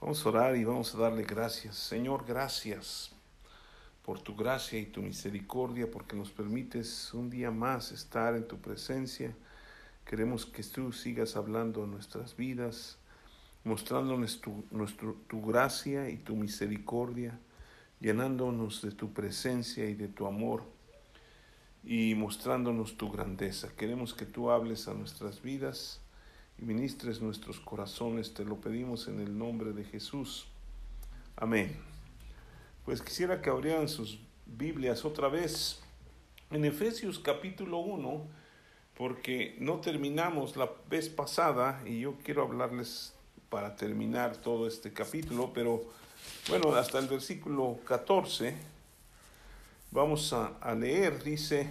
Vamos a orar y vamos a darle gracias. Señor, gracias por tu gracia y tu misericordia, porque nos permites un día más estar en tu presencia. Queremos que tú sigas hablando en nuestras vidas, mostrándonos tu, tu gracia y tu misericordia, llenándonos de tu presencia y de tu amor y mostrándonos tu grandeza. Queremos que tú hables a nuestras vidas y ministres nuestros corazones. Te lo pedimos en el nombre de Jesús. Amén. Pues quisiera que abrieran sus Biblias otra vez en Efesios capítulo 1, porque no terminamos la vez pasada y yo quiero hablarles para terminar todo este capítulo, pero bueno, hasta el versículo 14 vamos a, a leer, dice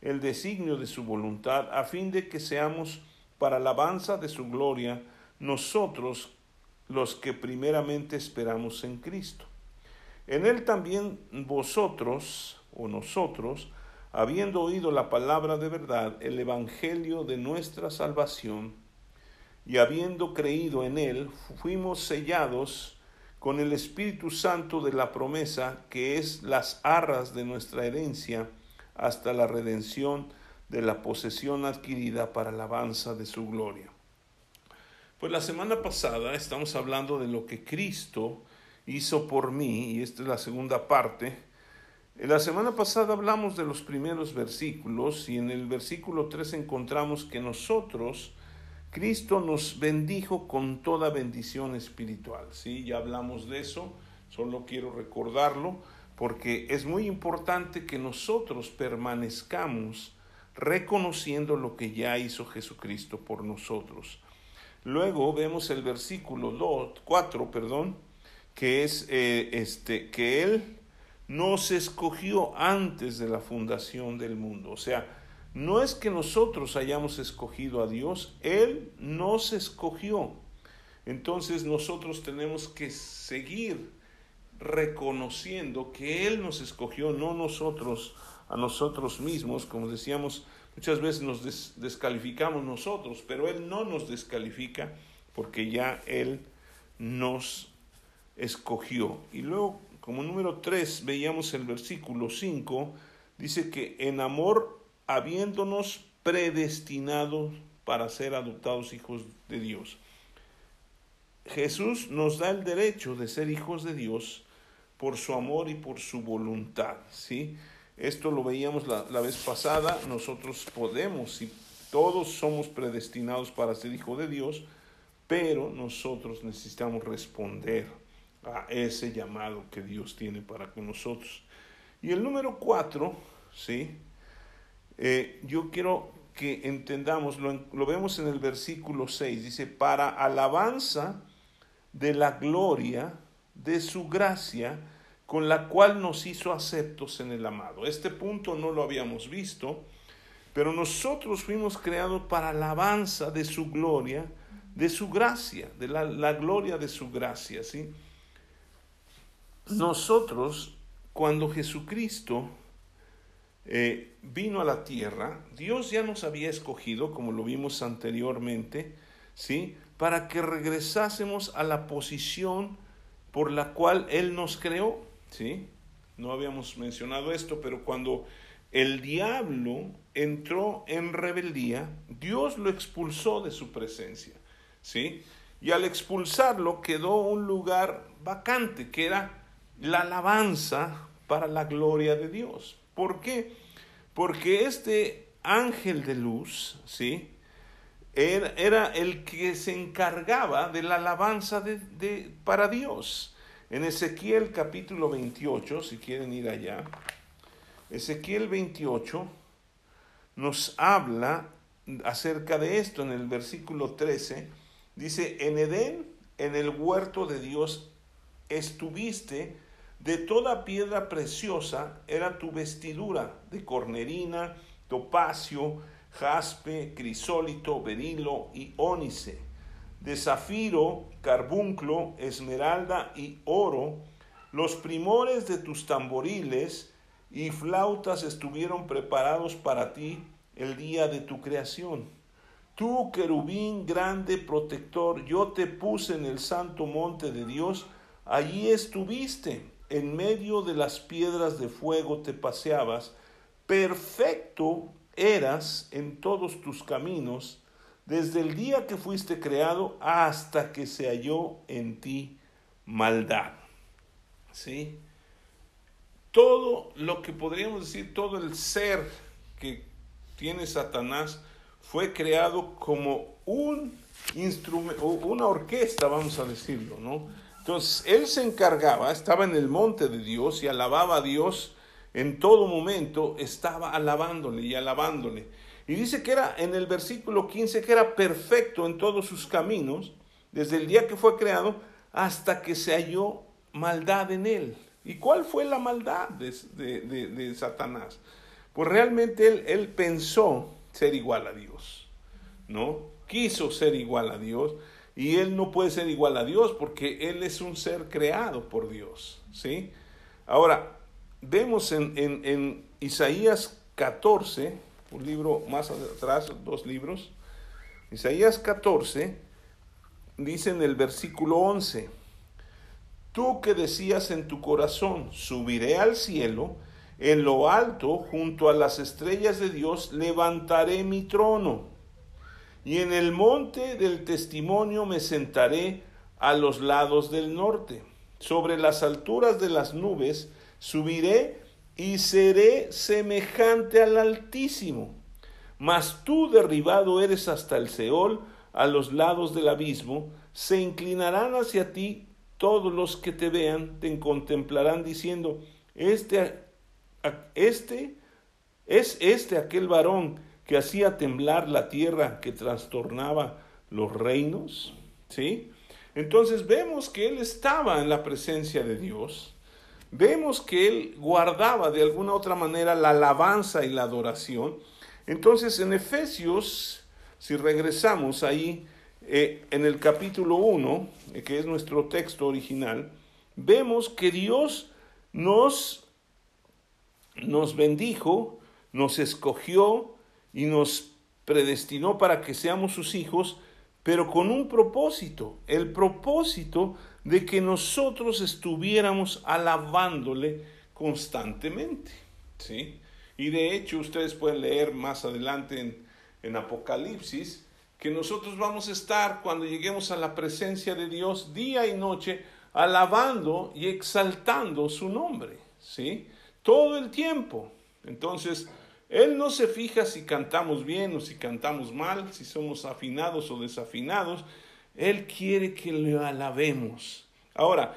el designio de su voluntad, a fin de que seamos para alabanza de su gloria nosotros los que primeramente esperamos en Cristo. En él también vosotros o nosotros, habiendo oído la palabra de verdad, el evangelio de nuestra salvación, y habiendo creído en él, fuimos sellados con el Espíritu Santo de la promesa, que es las arras de nuestra herencia, hasta la redención de la posesión adquirida para alabanza de su gloria. Pues la semana pasada estamos hablando de lo que Cristo hizo por mí, y esta es la segunda parte. La semana pasada hablamos de los primeros versículos y en el versículo 3 encontramos que nosotros, Cristo nos bendijo con toda bendición espiritual. Sí, ya hablamos de eso, solo quiero recordarlo porque es muy importante que nosotros permanezcamos reconociendo lo que ya hizo Jesucristo por nosotros. Luego vemos el versículo 2, 4, perdón, que es eh, este, que Él nos escogió antes de la fundación del mundo. O sea, no es que nosotros hayamos escogido a Dios, Él nos escogió. Entonces nosotros tenemos que seguir reconociendo que Él nos escogió, no nosotros a nosotros mismos, como decíamos, muchas veces nos descalificamos nosotros, pero Él no nos descalifica porque ya Él nos escogió. Y luego, como número 3, veíamos el versículo 5, dice que en amor, habiéndonos predestinado para ser adoptados hijos de Dios. Jesús nos da el derecho de ser hijos de Dios por su amor y por su voluntad, ¿sí? Esto lo veíamos la, vez pasada, nosotros podemos y todos somos predestinados para ser hijo de Dios, pero nosotros necesitamos responder a ese llamado que Dios tiene para con nosotros. Y el número cuatro, ¿sí? Eh, yo quiero que entendamos, lo, lo vemos en el versículo 6, dice, para alabanza de la gloria de su gracia con la cual nos hizo aceptos en el amado. Este punto no lo habíamos visto, pero nosotros fuimos creados para alabanza de su gloria, de su gracia, de la, la gloria de su gracia, ¿sí? Nosotros cuando Jesucristo eh, vino a la tierra, Dios ya nos había escogido, como lo vimos anteriormente, ¿sí? Para que regresásemos a la posición por la cual Él nos creó, ¿sí? No habíamos mencionado esto, pero cuando el diablo entró en rebeldía, Dios lo expulsó de su presencia, ¿sí? Y al expulsarlo quedó un lugar vacante, que era la alabanza para la gloria de Dios. ¿Por qué? Porque este ángel de luz, ¿sí? Era, el que se encargaba de la alabanza de, para Dios. En Ezequiel capítulo 28, si quieren ir allá, Ezequiel 28 nos habla acerca de esto en el versículo 13. Dice, en Edén, en el huerto de Dios, estuviste de toda piedra preciosa era tu vestidura, de cornerina, topacio, jaspe, crisólito, berilo y ónice, de zafiro, carbunclo, esmeralda y oro, los primores de tus tamboriles y flautas estuvieron preparados para ti el día de tu creación. Tú, querubín grande protector, yo te puse en el santo monte de Dios, allí estuviste en medio de las piedras de fuego te paseabas, perfecto eras en todos tus caminos, desde el día que fuiste creado hasta que se halló en ti maldad. ¿Sí? Todo lo que podríamos decir, todo el ser que tiene Satanás fue creado como un instrumento, una orquesta, vamos a decirlo, ¿no? Entonces, él se encargaba, estaba en el monte de Dios y alababa a Dios en todo momento, estaba alabándole y alabándole. Y dice que era en el versículo 15 que era perfecto en todos sus caminos, desde el día que fue creado hasta que se halló maldad en él. ¿Y cuál fue la maldad de, de Satanás? Pues realmente él, él pensó ser igual a Dios, ¿no? Quiso ser igual a Dios y él no puede ser igual a Dios porque él es un ser creado por Dios. ¿sí? Ahora, vemos en, Isaías 14, un libro más atrás, dos libros, Isaías 14, dice en el versículo 11, tú que decías en tu corazón, subiré al cielo, en lo alto, junto a las estrellas de Dios, levantaré mi trono y en el monte del testimonio me sentaré a los lados del norte. Sobre las alturas de las nubes subiré y seré semejante al Altísimo. Mas tú derribado eres hasta el Seol, a los lados del abismo, se inclinarán hacia ti todos los que te vean, te contemplarán diciendo, este, este, es este aquel varón que hacía temblar la tierra, que trastornaba los reinos, ¿sí? Entonces vemos que él estaba en la presencia de Dios, vemos que él guardaba de alguna otra manera la alabanza y la adoración. Entonces en Efesios, si regresamos ahí eh, en el capítulo 1, eh, que es nuestro texto original, vemos que Dios nos, nos bendijo, nos escogió, y nos predestinó para que seamos sus hijos, pero con un propósito, el propósito de que nosotros estuviéramos alabándole constantemente. ¿sí? Y de hecho ustedes pueden leer más adelante en, en Apocalipsis que nosotros vamos a estar cuando lleguemos a la presencia de Dios día y noche alabando y exaltando su nombre, ¿sí? Todo el tiempo. Entonces, él no se fija si cantamos bien o si cantamos mal, si somos afinados o desafinados. Él quiere que le alabemos. Ahora,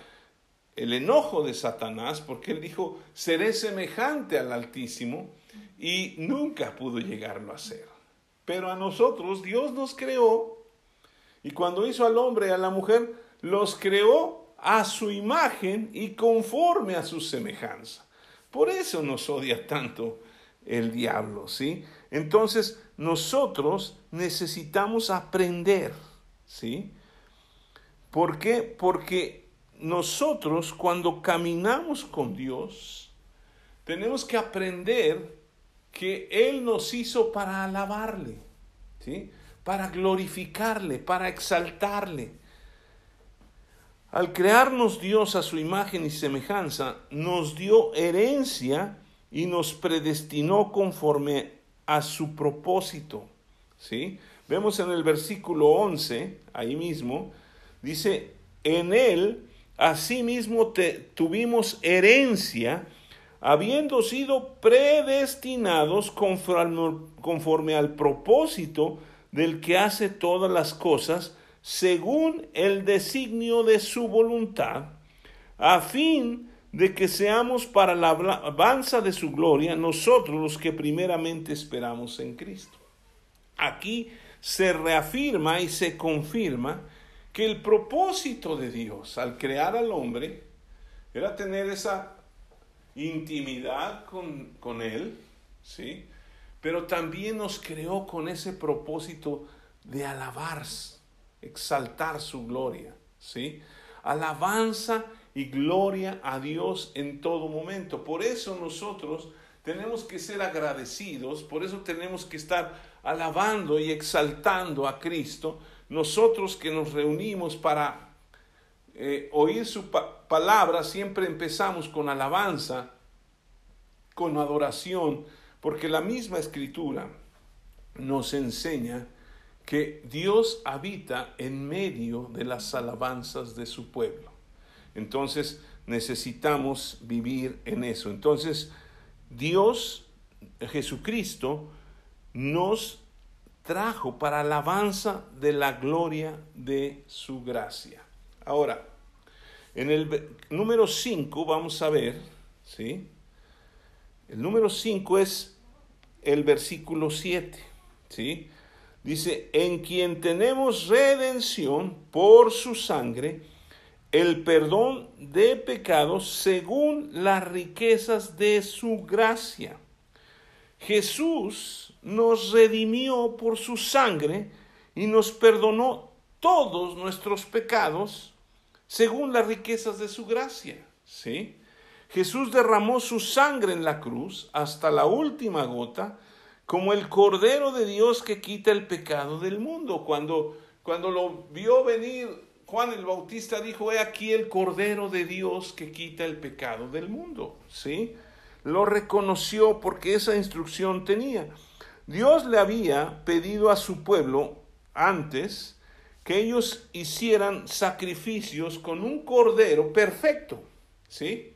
el enojo de Satanás, porque él dijo, seré semejante al Altísimo, y nunca pudo llegarlo a ser. Pero a nosotros Dios nos creó, y cuando hizo al hombre y a la mujer, los creó a su imagen y conforme a su semejanza. Por eso nos odia tanto el diablo, ¿sí? Entonces, nosotros necesitamos aprender, ¿sí? ¿Por qué? Porque nosotros cuando caminamos con Dios, tenemos que aprender que Él nos hizo para alabarle, ¿sí? para glorificarle, para exaltarle. Al crearnos Dios a su imagen y semejanza, nos dio herencia y nos predestinó conforme a su propósito. ¿Sí? Vemos en el versículo 11, ahí mismo, dice, en él asimismo te, tuvimos herencia, habiendo sido predestinados conforme, conforme al propósito del que hace todas las cosas, según el designio de su voluntad, a fin de que seamos para la alabanza de su gloria nosotros los que primeramente esperamos en Cristo. Aquí se reafirma y se confirma que el propósito de Dios al crear al hombre era tener esa intimidad con, con Él, ¿sí? Pero también nos creó con ese propósito de alabar, exaltar su gloria, ¿sí? Alabanza y gloria a Dios en todo momento. Por eso nosotros tenemos que ser agradecidos, por eso tenemos que estar alabando y exaltando a Cristo. Nosotros que nos reunimos para eh, oír su palabra, siempre empezamos con alabanza, con adoración, porque la misma escritura nos enseña que Dios habita en medio de las alabanzas de su pueblo. Entonces necesitamos vivir en eso. Entonces Dios, Jesucristo, nos trajo para alabanza de la gloria de su gracia. Ahora, en el número 5 vamos a ver, ¿sí? El número 5 es el versículo 7, ¿sí? Dice, en quien tenemos redención por su sangre, el perdón de pecados según las riquezas de su gracia. Jesús nos redimió por su sangre y nos perdonó todos nuestros pecados según las riquezas de su gracia. ¿Sí? Jesús derramó su sangre en la cruz hasta la última gota como el Cordero de Dios que quita el pecado del mundo. Cuando, cuando lo vio venir Juan el Bautista dijo, he aquí el Cordero de Dios que quita el pecado del mundo. ¿Sí? Lo reconoció porque esa instrucción tenía. Dios le había pedido a su pueblo antes que ellos hicieran sacrificios con un cordero perfecto. ¿Sí?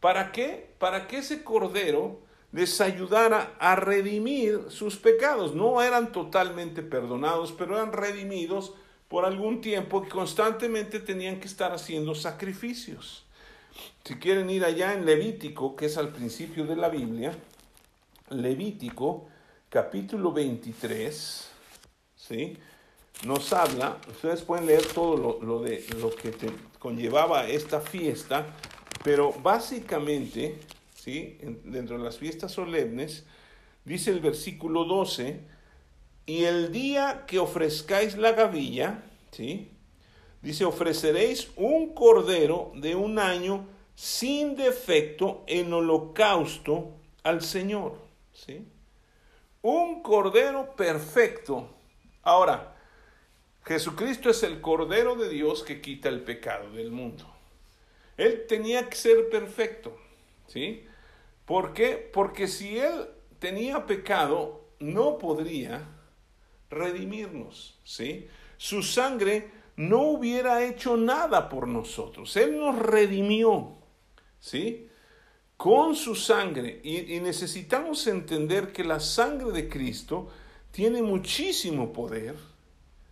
¿Para qué? Para que ese cordero les ayudara a redimir sus pecados. No eran totalmente perdonados, pero eran redimidos por algún tiempo que constantemente tenían que estar haciendo sacrificios. Si quieren ir allá en Levítico, que es al principio de la Biblia, Levítico capítulo 23, ¿sí? nos habla, ustedes pueden leer todo lo, de, lo que conllevaba esta fiesta, pero básicamente, ¿sí? dentro de las fiestas solemnes, dice el versículo 12, y el día que ofrezcáis la gavilla, ¿sí? Dice, ofreceréis un cordero de un año sin defecto en holocausto al Señor, ¿sí? Un cordero perfecto. Ahora, Jesucristo es el cordero de Dios que quita el pecado del mundo. Él tenía que ser perfecto, ¿sí? ¿Por qué? Porque si él tenía pecado, no podría redimirnos, ¿sí? Su sangre no hubiera hecho nada por nosotros. Él nos redimió, ¿sí? Con su sangre. Y, y necesitamos entender que la sangre de Cristo tiene muchísimo poder,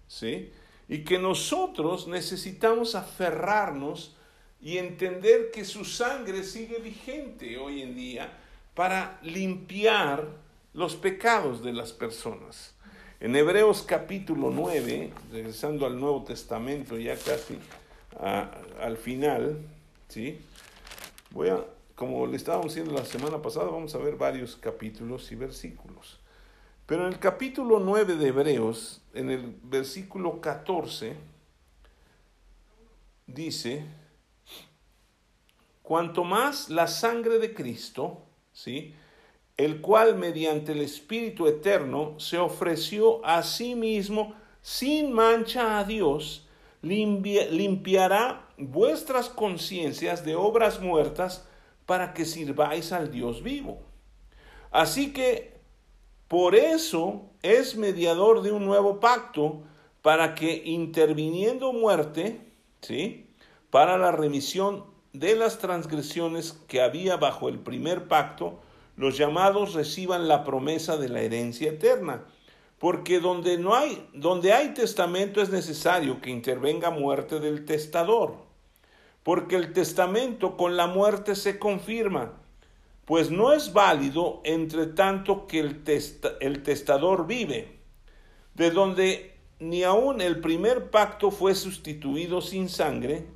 ¿sí? Y que nosotros necesitamos aferrarnos y entender que su sangre sigue vigente hoy en día para limpiar los pecados de las personas. En Hebreos capítulo 9, regresando al Nuevo Testamento ya casi al final, ¿sí? Voy a, como le estábamos diciendo la semana pasada, vamos a ver varios capítulos y versículos. Pero en el capítulo 9 de Hebreos, en el versículo 14, dice, cuanto más la sangre de Cristo, ¿sí? El cual mediante el Espíritu Eterno se ofreció a sí mismo sin mancha a Dios, limpiará vuestras conciencias de obras muertas para que sirváis al Dios vivo. Así que por eso es mediador de un nuevo pacto, para que interviniendo muerte, ¿sí? Para la remisión de las transgresiones que había bajo el primer pacto, los llamados reciban la promesa de la herencia eterna. Porque donde no hay, donde hay testamento es necesario que intervenga muerte del testador. Porque el testamento con la muerte se confirma, pues no es válido entre tanto que el, el testador vive, de donde ni aun el primer pacto fue sustituido sin sangre,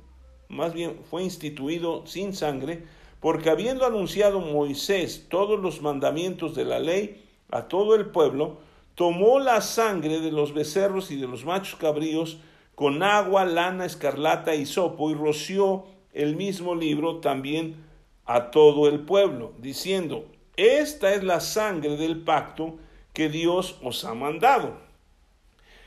más bien fue instituido sin sangre, porque habiendo anunciado Moisés todos los mandamientos de la ley a todo el pueblo, tomó la sangre de los becerros y de los machos cabríos con agua, lana, escarlata y sopo y roció el mismo libro también a todo el pueblo, diciendo, esta es la sangre del pacto que Dios os ha mandado.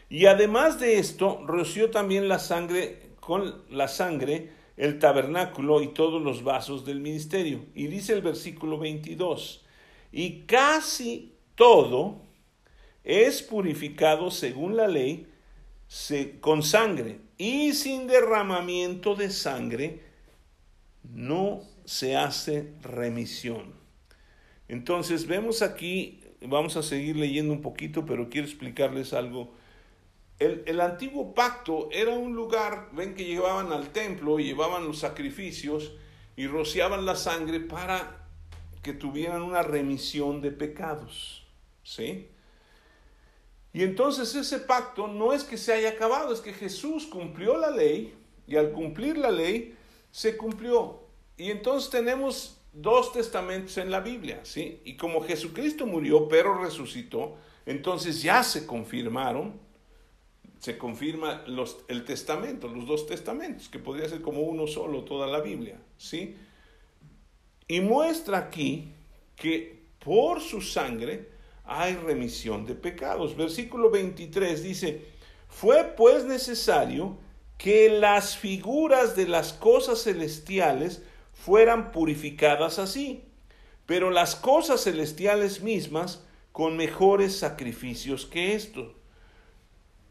Y además de esto, roció también la sangre con la sangre el tabernáculo y todos los vasos del ministerio. Y dice el versículo 22, y casi todo es purificado según la ley con sangre, y sin derramamiento de sangre no se hace remisión. Entonces vemos aquí, vamos a seguir leyendo un poquito, pero quiero explicarles algo el, antiguo pacto era un lugar, ven que llevaban al templo llevaban los sacrificios y rociaban la sangre para que tuvieran una remisión de pecados. ¿Sí? Y entonces ese pacto no es que se haya acabado, es que Jesús cumplió la ley y al cumplir la ley se cumplió. Y entonces tenemos dos testamentos en la Biblia, ¿sí? Y como Jesucristo murió pero resucitó, entonces ya se confirmaron se confirma los, el testamento, los dos testamentos, que podría ser como uno solo toda la Biblia, ¿sí? Y muestra aquí que por su sangre hay remisión de pecados. Versículo 23 dice, fue pues necesario que las figuras de las cosas celestiales fueran purificadas así, pero las cosas celestiales mismas con mejores sacrificios que estos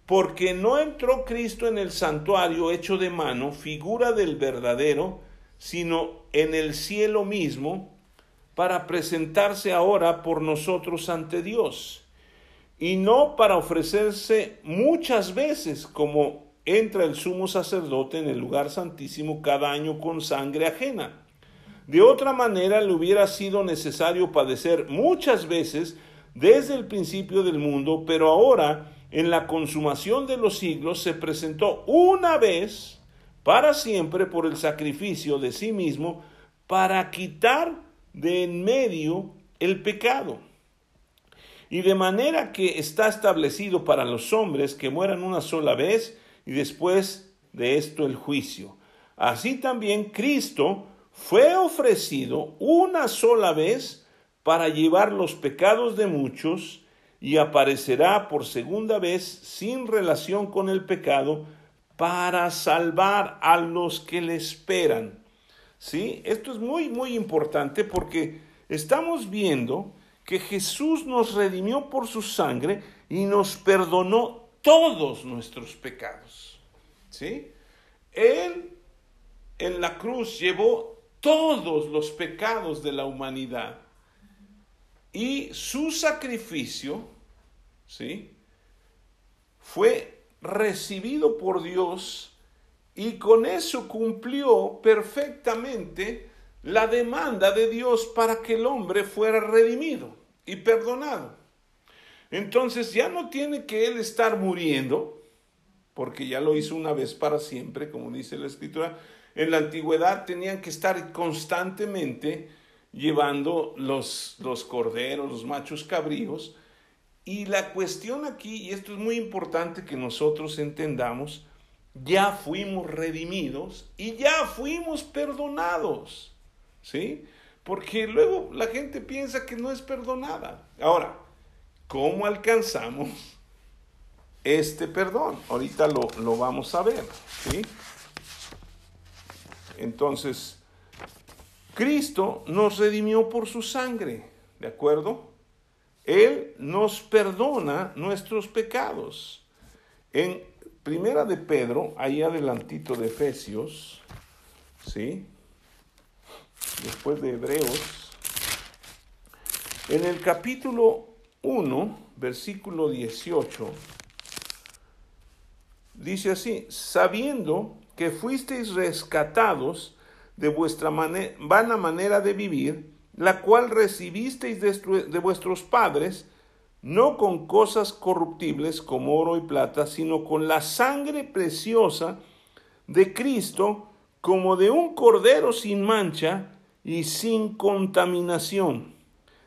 porque no entró Cristo en el santuario hecho de mano, figura del verdadero, sino en el cielo mismo, para presentarse ahora por nosotros ante Dios, y no para ofrecerse muchas veces como entra el sumo sacerdote en el lugar santísimo cada año con sangre ajena. De otra manera le hubiera sido necesario padecer muchas veces desde el principio del mundo, pero ahora en la consumación de los siglos se presentó una vez para siempre por el sacrificio de sí mismo para quitar de en medio el pecado. Y de manera que está establecido para los hombres que mueran una sola vez y después de esto el juicio. Así también Cristo fue ofrecido una sola vez para llevar los pecados de muchos y aparecerá por segunda vez sin relación con el pecado para salvar a los que le esperan. ¿Sí? Esto es muy, muy importante porque estamos viendo que Jesús nos redimió por su sangre y nos perdonó todos nuestros pecados. ¿Sí? Él en la cruz llevó todos los pecados de la humanidad y su sacrificio, ¿sí? Fue recibido por Dios y con eso cumplió perfectamente la demanda de Dios para que el hombre fuera redimido y perdonado. Entonces ya no tiene que él estar muriendo, porque ya lo hizo una vez para siempre, como dice la escritura. En la antigüedad tenían que estar constantemente llevando los, los corderos, los machos cabríos. Y la cuestión aquí, y esto es muy importante que nosotros entendamos, ya fuimos redimidos y ya fuimos perdonados. ¿sí? Porque luego la gente piensa que no es perdonada. Ahora, ¿cómo alcanzamos este perdón? Ahorita lo, lo vamos a ver, ¿sí? Entonces, Cristo nos redimió por su sangre, ¿de acuerdo? Él nos perdona nuestros pecados. En Primera de Pedro, ahí adelantito de Efesios, ¿sí? Después de Hebreos, en el capítulo 1, versículo 18, dice así, sabiendo que fuisteis rescatados de vuestra vana manera de vivir, la cual recibisteis de vuestros padres, no con cosas corruptibles como oro y plata, sino con la sangre preciosa de Cristo, como de un cordero sin mancha y sin contaminación,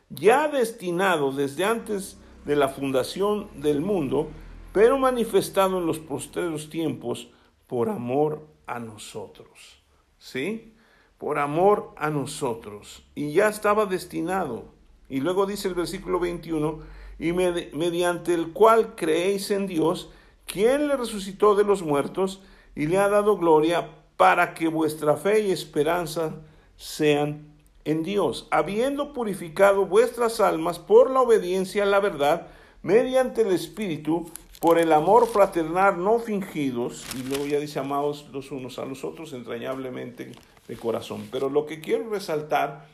ya destinado desde antes de la fundación del mundo, pero manifestado en los postreros tiempos por amor a nosotros. ¿Sí? Por amor a nosotros. Y ya estaba destinado. Y luego dice el versículo 21, y mediante el cual creéis en Dios, quien le resucitó de los muertos y le ha dado gloria para que vuestra fe y esperanza sean en Dios, habiendo purificado vuestras almas por la obediencia a la verdad, mediante el Espíritu, por el amor fraternal no fingidos, y luego ya dice amados los unos a los otros entrañablemente de corazón. Pero lo que quiero resaltar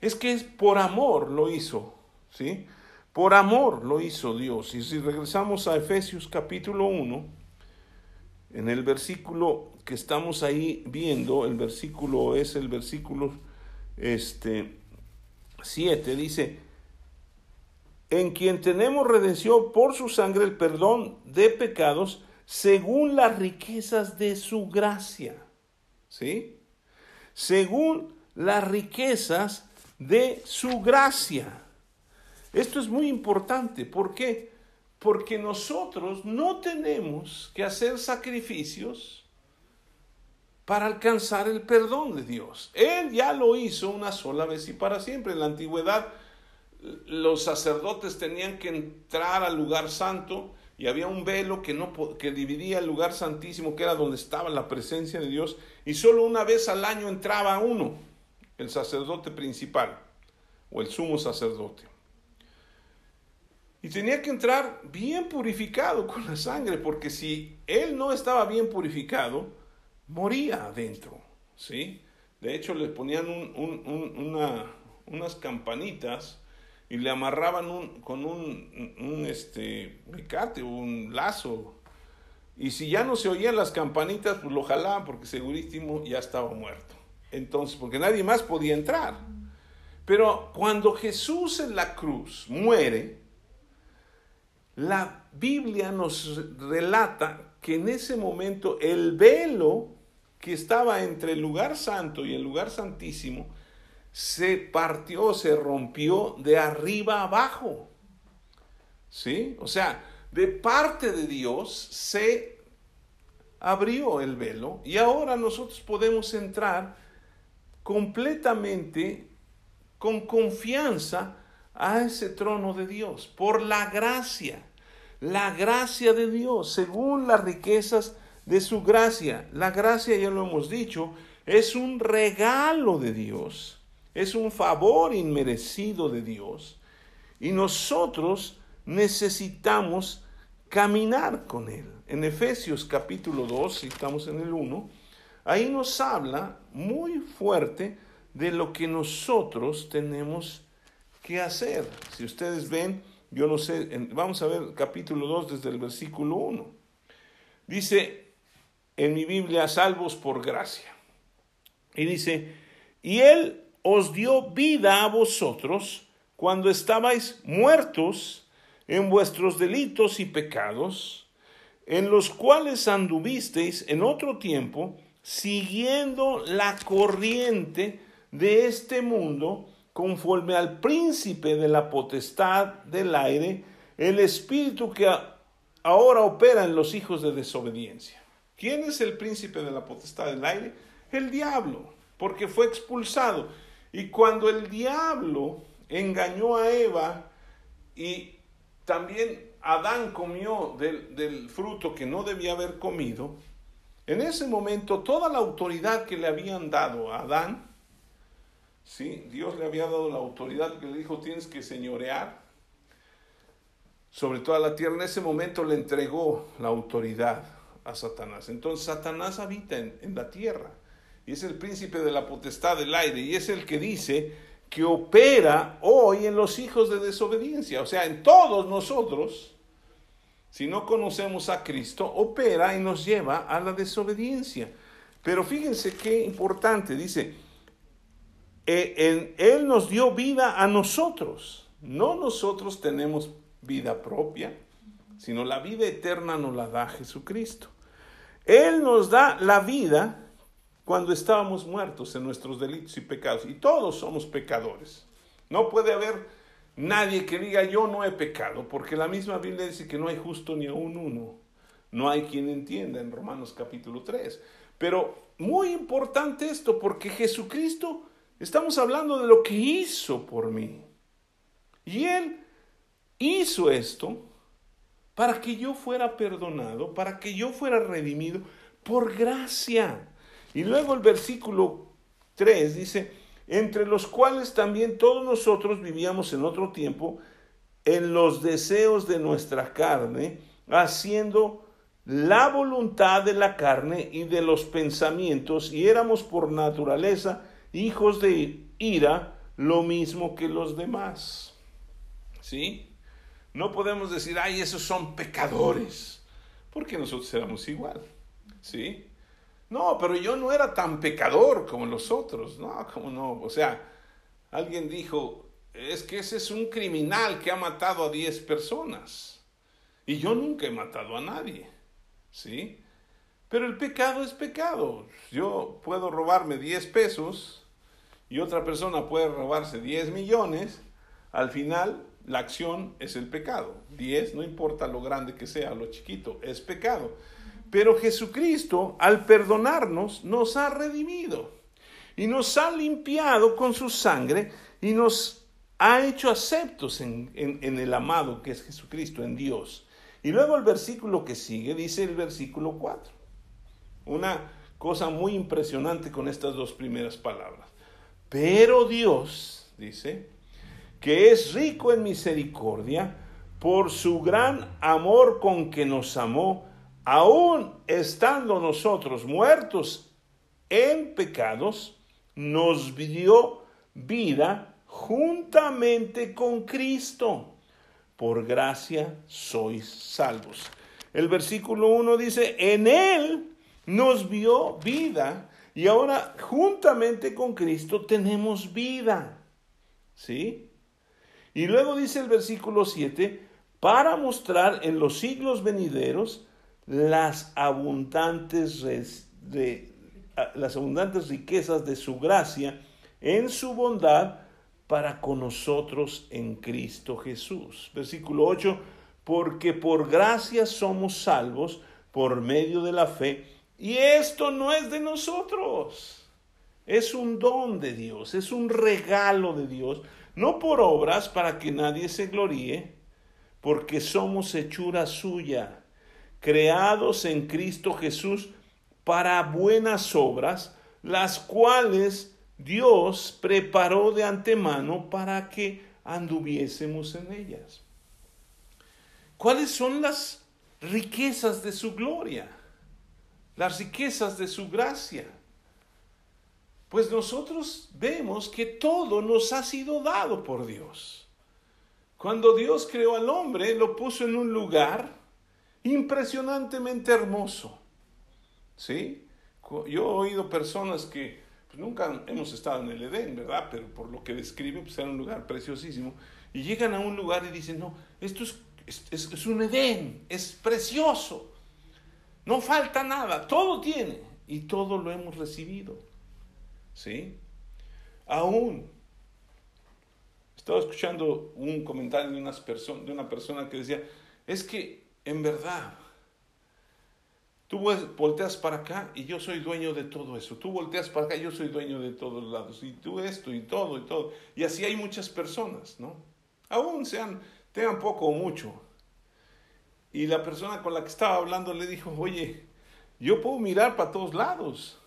es que es por amor lo hizo, ¿sí? Por amor lo hizo Dios. Y si regresamos a Efesios capítulo 1, en el versículo que estamos ahí viendo, el versículo es el versículo este, 7, dice, en quien tenemos redención por su sangre el perdón de pecados según las riquezas de su gracia. ¿Sí? Según las riquezas de su gracia. Esto es muy importante. ¿Por qué? Porque nosotros no tenemos que hacer sacrificios para alcanzar el perdón de Dios. Él ya lo hizo una sola vez y para siempre. En la antigüedad los sacerdotes tenían que entrar al lugar santo y había un velo que, no, que dividía el lugar santísimo, que era donde estaba la presencia de Dios, y solo una vez al año entraba uno, el sacerdote principal o el sumo sacerdote. Y tenía que entrar bien purificado con la sangre, porque si él no estaba bien purificado, moría adentro. ¿sí? De hecho, le ponían unas campanitas y le amarraban con un, un este, mecate, un lazo. Y si ya no se oían las campanitas, pues lo jalaban porque segurísimo ya estaba muerto. Entonces, porque nadie más podía entrar. Pero cuando Jesús en la cruz muere, la Biblia nos relata que en ese momento el velo que estaba entre el lugar santo y el lugar santísimo se partió, se rompió de arriba abajo. ¿Sí? O sea, de parte de Dios se abrió el velo y ahora nosotros podemos entrar completamente con confianza a ese trono de Dios, por la gracia, la gracia de Dios, según las riquezas de su gracia. La gracia, ya lo hemos dicho, es un regalo de Dios, es un favor inmerecido de Dios. Y nosotros necesitamos caminar con Él. En Efesios capítulo 2, si estamos en el 1, ahí nos habla muy fuerte de lo que nosotros tenemos qué hacer. Si ustedes ven, yo no sé, vamos a ver capítulo 2 desde el versículo 1. Dice en mi Biblia, salvos por gracia. Y dice, y Él os dio vida a vosotros cuando estabais muertos en vuestros delitos y pecados, en los cuales anduvisteis en otro tiempo, siguiendo la corriente de este mundo, conforme al príncipe de la potestad del aire, el espíritu que ahora opera en los hijos de desobediencia. ¿Quién es el príncipe de la potestad del aire? El diablo. porque fue expulsado. Y cuando el diablo engañó a Eva y también Adán comió del, fruto que no debía haber comido, en ese momento toda la autoridad que le habían dado a Adán, ¿sí? Dios le había dado la autoridad que le dijo tienes que señorear sobre toda la tierra, en ese momento le entregó la autoridad a Satanás. Entonces Satanás habita en la tierra y es el príncipe de la potestad del aire y es el que dice que opera hoy en los hijos de desobediencia, o sea, en todos nosotros, si no conocemos a Cristo, opera y nos lleva a la desobediencia. Pero fíjense qué importante, dice, e, Él nos dio vida a nosotros, no nosotros tenemos vida propia, sino la vida eterna nos la da Jesucristo. Él nos da la vida cuando estábamos muertos en nuestros delitos y pecados, y todos somos pecadores. No puede haber nadie que diga yo no he pecado, porque la misma Biblia dice que no hay justo ni aún uno. No hay quien entienda en Romanos capítulo 3. Pero muy importante esto, porque Jesucristo, estamos hablando de lo que hizo por mí. Y Él hizo esto para que yo fuera perdonado, para que yo fuera redimido por gracia. Y luego el versículo 3 dice, entre los cuales también todos nosotros vivíamos en otro tiempo en los deseos de nuestra carne, haciendo la voluntad de la carne y de los pensamientos, y éramos por naturaleza hijos de ira, lo mismo que los demás. ¿Sí? No podemos decir, ay, esos son pecadores, porque nosotros éramos igual. ¿Sí? No, pero yo no era tan pecador como los otros. No, como no. O sea, alguien dijo, es que ese es un criminal que ha matado a 10 personas. Y yo nunca he matado a nadie. ¿Sí? Pero el pecado es pecado. Yo puedo robarme 10 pesos y otra persona puede robarse 10 millones. Al final, la acción es el pecado. 10, no importa lo grande que sea, lo chiquito, es pecado. Pero Jesucristo, al perdonarnos, nos ha redimido y nos ha limpiado con su sangre y nos ha hecho aceptos en, el amado que es Jesucristo, en Dios. Y luego el versículo que sigue dice el versículo 4. Una cosa muy impresionante con estas dos primeras palabras. Pero Dios, dice, que es rico en misericordia, por su gran amor con que nos amó, aún estando nosotros muertos en pecados, nos dio vida juntamente con Cristo. Por gracia sois salvos. El versículo 1 dice, en Él nos vio vida y ahora juntamente con Cristo tenemos vida. ¿Sí? Y luego dice el versículo 7, para mostrar en los siglos venideros las abundantes, las abundantes riquezas de su gracia en su bondad para con nosotros en Cristo Jesús. Versículo 8, porque por gracia somos salvos por medio de la fe, y esto no es de nosotros, es un don de Dios, es un regalo de Dios, no por obras para que nadie se gloríe, porque somos hechura suya creados en Cristo Jesús para buenas obras, las cuales Dios preparó de antemano para que anduviésemos en ellas. ¿Cuáles son las riquezas de su gloria? Las riquezas de su gracia. Pues nosotros vemos que todo nos ha sido dado por Dios. Cuando Dios creó al hombre, lo puso en un lugar impresionantemente hermoso. ¿Sí? Yo he oído personas que pues, nunca hemos estado en el Edén, ¿verdad? Pero por lo que describe, pues era un lugar preciosísimo. Y llegan a un lugar y dicen, no, esto es, es, es un Edén, es precioso. No falta nada, todo tiene. Y todo lo hemos recibido. ¿Sí? Aún estaba escuchando un comentario de, unas de una persona que decía, es que en verdad, Tú volteas para acá y yo soy dueño de todo eso. Tú volteas para acá y yo soy dueño de todos lados. Y tú esto y todo y todo. Y así hay muchas personas, ¿no? Aún sean, tengan poco o mucho. Y la persona con la que estaba hablando le dijo, oye, yo puedo mirar para todos lados.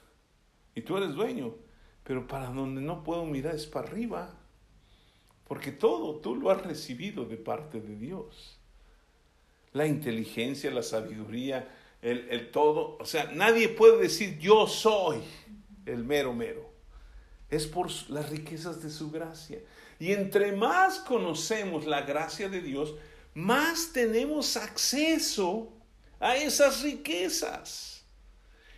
Y tú eres dueño. Pero para donde no puedo mirar es para arriba. Porque todo tú lo has recibido de parte de Dios. La inteligencia, la sabiduría, el, todo. O sea, nadie puede decir yo soy el mero mero. Es por las riquezas de su gracia. Y entre más conocemos la gracia de Dios, más tenemos acceso a esas riquezas.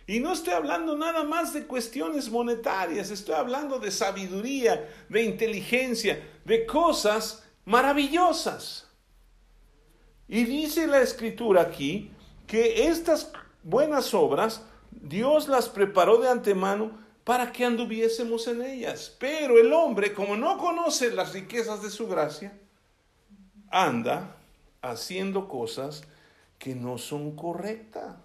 Y no estoy hablando nada más de cuestiones monetarias, estoy hablando de sabiduría, de inteligencia, de cosas maravillosas. Y dice la escritura aquí que estas buenas obras Dios las preparó de antemano para que anduviésemos en ellas. Pero el hombre, como no conoce las riquezas de su gracia, anda haciendo cosas que no son correctas.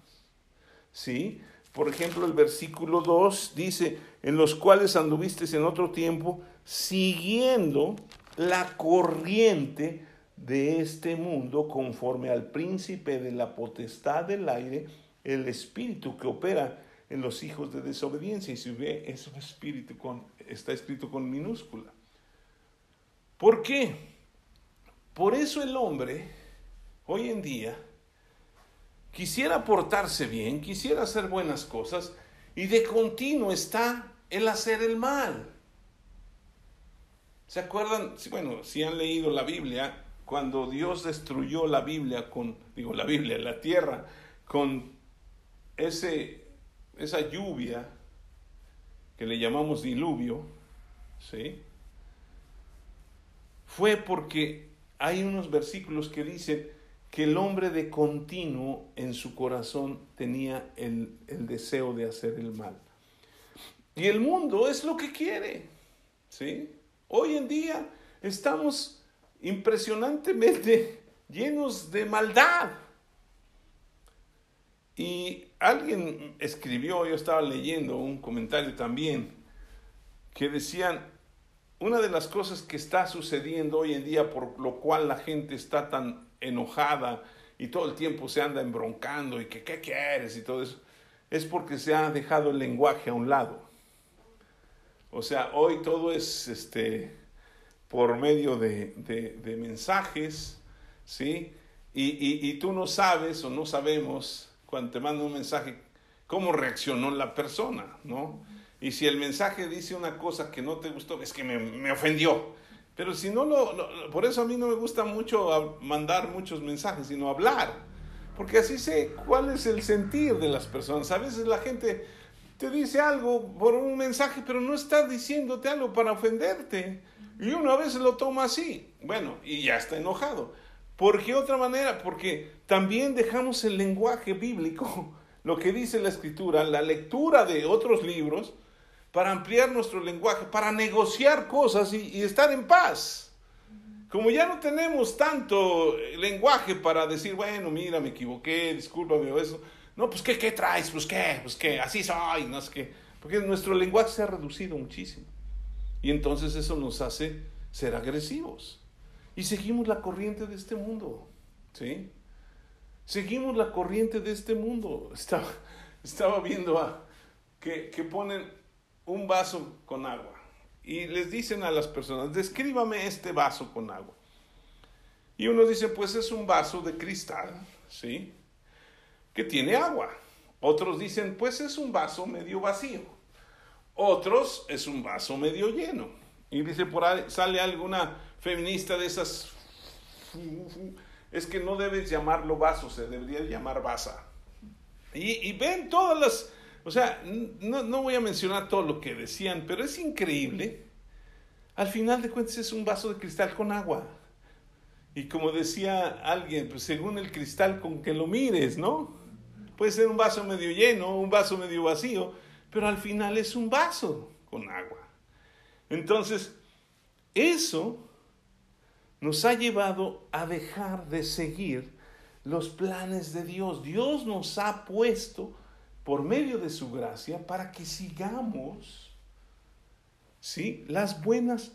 ¿Sí? Por ejemplo, el versículo 2 dice, en los cuales anduviste en otro tiempo, siguiendo la corriente de este mundo conforme al príncipe de la potestad del aire, el espíritu que opera en los hijos de desobediencia. Y si ve, ese espíritu con, está escrito con minúscula. ¿Por qué? Por eso el hombre, hoy en día, quisiera portarse bien, quisiera hacer buenas cosas, y de continuo está el hacer el mal. ¿Se acuerdan? Bueno, si han leído la Biblia, cuando Dios destruyó la Biblia con, digo la Biblia, la tierra, con ese, esa lluvia que le llamamos diluvio, ¿sí? Fue porque hay unos versículos que dicen que el hombre de continuo en su corazón tenía el, el deseo de hacer el mal. Y el mundo es lo que quiere, ¿sí? Hoy en día estamos impresionantemente llenos de maldad. Y alguien escribió, yo estaba leyendo un comentario también, que decían, una de las cosas que está sucediendo hoy en día, por lo cual la gente está tan enojada y todo el tiempo se anda embroncando y que qué quieres y todo eso, es porque se ha dejado el lenguaje a un lado. O sea, hoy todo es este, por medio de, mensajes, ¿sí? Y, tú no sabes o no sabemos cuando te manda un mensaje cómo reaccionó la persona, ¿no? Y si el mensaje dice una cosa que no te gustó, es que me, ofendió. Pero si no lo, por eso a mí no me gusta mucho mandar muchos mensajes, sino hablar. Porque así sé cuál es el sentir de las personas. A veces la gente te dice algo por un mensaje, pero no está diciéndote algo para ofenderte. Y uno a veces lo toma así, bueno, y ya está enojado. ¿Por qué otra manera? Porque también dejamos el lenguaje bíblico, lo que dice la escritura, la lectura de otros libros, para ampliar nuestro lenguaje, para negociar cosas y, estar en paz. Como ya no tenemos tanto lenguaje para decir, bueno, mira, me equivoqué, discúlpame o eso. No, pues ¿qué, qué traes? Pues qué, pues qué, así soy, no es que. Porque nuestro lenguaje se ha reducido muchísimo. Y entonces eso nos hace ser agresivos. Y seguimos la corriente de este mundo. ¿Sí? Seguimos la corriente de este mundo. Estaba, estaba viendo que, que ponen un vaso con agua y les dicen a las personas, descríbame este vaso con agua. Y uno dice, pues es un vaso de cristal, ¿sí? Que tiene agua. Otros dicen, pues es un vaso medio vacío. Otros es un vaso medio lleno. Y dice por ahí, sale alguna feminista de esas, es que no debes llamarlo vaso, se debería llamar basa. Y, ven todas las, o sea, no, no voy a mencionar todo lo que decían, pero es increíble. Al final de cuentas es un vaso de cristal con agua. Y como decía alguien, pues según el cristal con que lo mires, ¿no? Puede ser un vaso medio lleno, un vaso medio vacío, pero al final es un vaso con agua. Entonces, eso nos ha llevado a dejar de seguir los planes de Dios. Dios nos ha puesto por medio de su gracia para que sigamos ¿sí? las buenas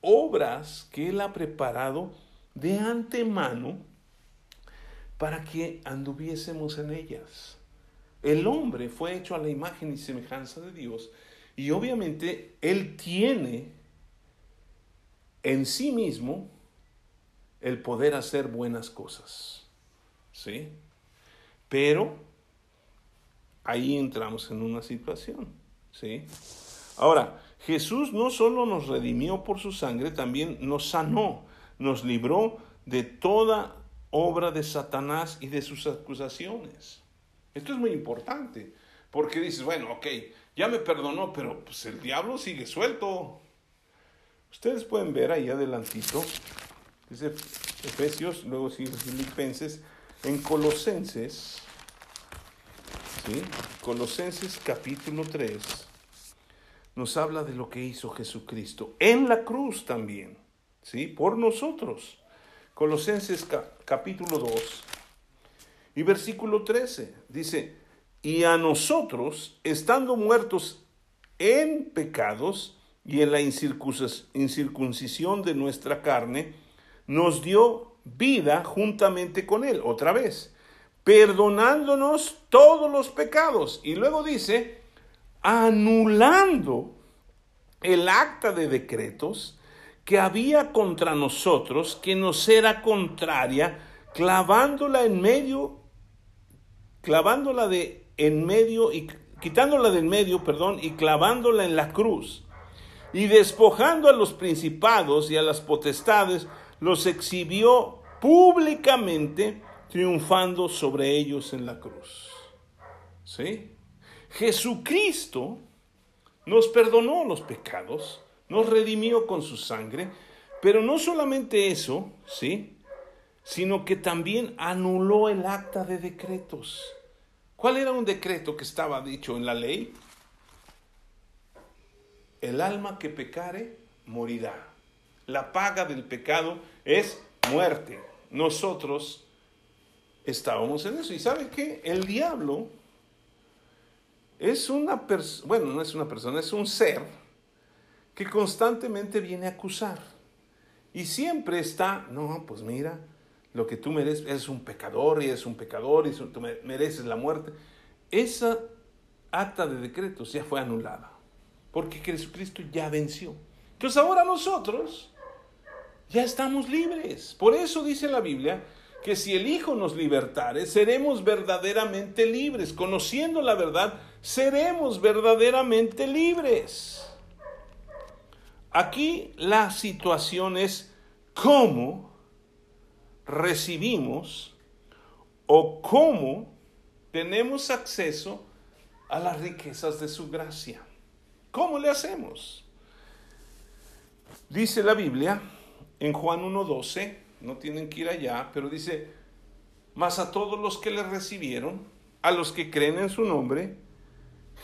obras que Él ha preparado de antemano para que anduviésemos en ellas. El hombre fue hecho a la imagen y semejanza de Dios y obviamente Él tiene en sí mismo el poder hacer buenas cosas. ¿Sí? Pero ahí entramos en una situación. ¿Sí? Ahora, Jesús no solo nos redimió por su sangre, también nos sanó, nos libró de toda obra de Satanás y de sus acusaciones. Esto es muy importante, porque dices, bueno, ok, ya me perdonó, pero pues el diablo sigue suelto. Ustedes pueden ver ahí adelantito, dice Efesios, luego sigue Filipenses, en Colosenses, ¿sí? Colosenses capítulo 3, nos habla de lo que hizo Jesucristo en la cruz también, ¿sí? Por nosotros. Colosenses capítulo 2 y versículo 13 dice, y a nosotros, estando muertos en pecados y en la incircuncisión de nuestra carne, nos dio vida juntamente con Él, otra vez, perdonándonos todos los pecados. Y luego dice, anulando el acta de decretos que había contra nosotros, que nos era contraria, clavándola en medio, clavándola de en medio y quitándola del medio, perdón, y clavándola en la cruz. Y despojando a los principados y a las potestades, los exhibió públicamente, triunfando sobre ellos en la cruz. ¿Sí? Jesucristo nos perdonó los pecados, nos redimió con su sangre, pero no solamente eso, ¿sí? Sino que también anuló el acta de decretos. ¿Cuál era un decreto que estaba dicho en la ley? El alma que pecare morirá. La paga del pecado es muerte. Nosotros estábamos en eso. ¿Y sabe qué? El diablo es una persona, bueno, no es una persona, es un ser que constantemente viene a acusar. Y siempre está, no, pues mira, lo que tú mereces, es un pecador y es un pecador y tú mereces la muerte. Esa acta de decretos ya fue anulada, porque Jesucristo ya venció. Entonces ahora nosotros ya estamos libres. Por eso dice la Biblia que si el Hijo nos libertare, seremos verdaderamente libres. Conociendo la verdad, seremos verdaderamente libres. Aquí la situación es cómo recibimos o cómo tenemos acceso a las riquezas de su gracia. ¿Cómo le hacemos? Dice la Biblia en Juan 1.12, no tienen que ir allá, pero dice, mas a todos los que le recibieron, a los que creen en su nombre,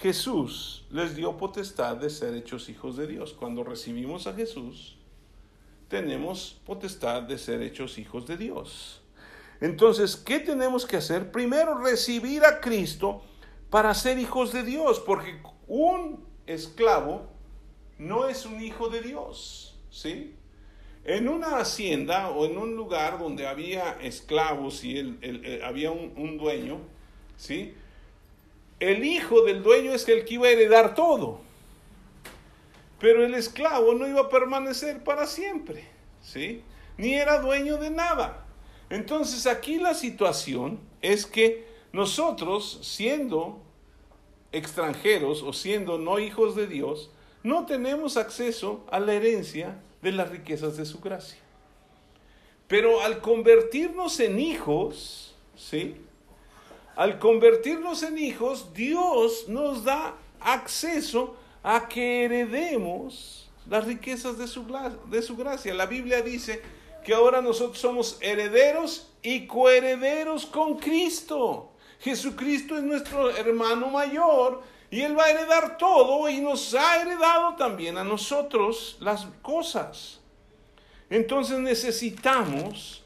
Jesús les dio potestad de ser hechos hijos de Dios. Cuando recibimos a Jesús, tenemos potestad de ser hechos hijos de Dios. Entonces, ¿qué tenemos que hacer? Primero, recibir a Cristo para ser hijos de Dios, porque un esclavo no es un hijo de Dios, ¿sí? En una hacienda o en un lugar donde había esclavos y el, había un, un, dueño, ¿sí? El hijo del dueño es el que iba a heredar todo, pero el esclavo no iba a permanecer para siempre, ¿sí? Ni era dueño de nada. Entonces aquí la situación es que nosotros, siendo extranjeros o siendo no hijos de Dios, no tenemos acceso a la herencia de las riquezas de su gracia. Pero al convertirnos en hijos, ¿sí? Al convertirnos en hijos, Dios nos da acceso a que heredemos las riquezas de su, de su gracia. La Biblia dice que ahora nosotros somos herederos y coherederos con Cristo. Jesucristo es nuestro hermano mayor y Él va a heredar todo y nos ha heredado también a nosotros las cosas. Entonces necesitamos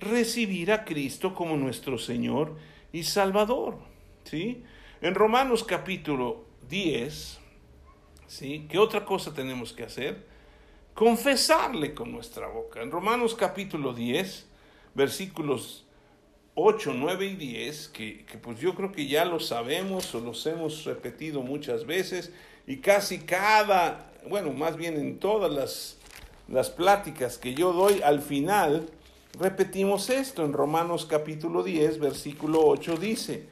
recibir a Cristo como nuestro Señor y Salvador. ¿sí? En Romanos capítulo 10, ¿sí? ¿Qué otra cosa tenemos que hacer? Confesarle con nuestra boca. En Romanos capítulo 10, versículos 8, 9 y 10, que, que pues yo creo que ya lo sabemos o los hemos repetido muchas veces y casi cada, bueno, más bien en todas las, las pláticas que yo doy al final, repetimos esto en Romanos capítulo 10, versículo 8 dice,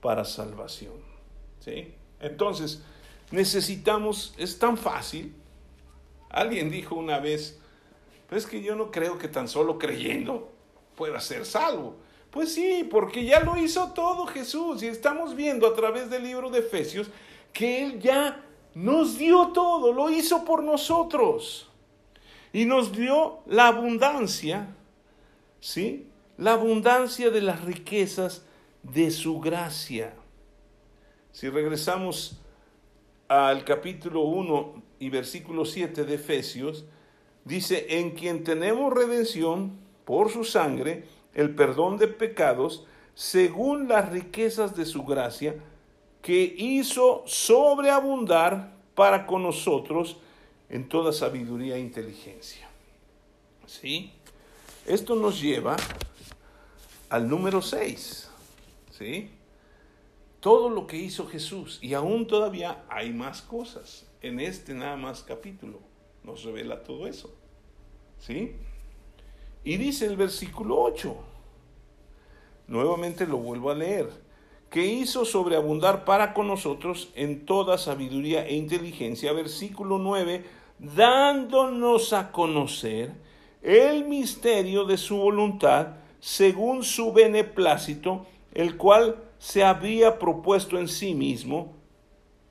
para salvación. ¿Sí? Entonces, necesitamos, es tan fácil. Alguien dijo una vez, pues es que yo no creo que tan solo creyendo pueda ser salvo. Pues sí, porque ya lo hizo todo Jesús y estamos viendo a través del libro de Efesios que Él ya nos dio todo, lo hizo por nosotros y nos dio la abundancia, ¿sí? La abundancia de las riquezas de su gracia. Si regresamos al capítulo 1 y versículo 7 de Efesios, dice, en quien tenemos redención por su sangre, el perdón de pecados según las riquezas de su gracia, que hizo sobreabundar para con nosotros en toda sabiduría e inteligencia. ¿Sí? Esto nos lleva al número 6. ¿Sí? Todo lo que hizo Jesús. Y aún todavía hay más cosas. En este nada más capítulo nos revela todo eso. ¿Sí? Y dice el versículo 8, nuevamente lo vuelvo a leer, que hizo sobreabundar para con nosotros en toda sabiduría e inteligencia. Versículo 9, dándonos a conocer el misterio de su voluntad según su beneplácito, el cual se había propuesto en sí mismo,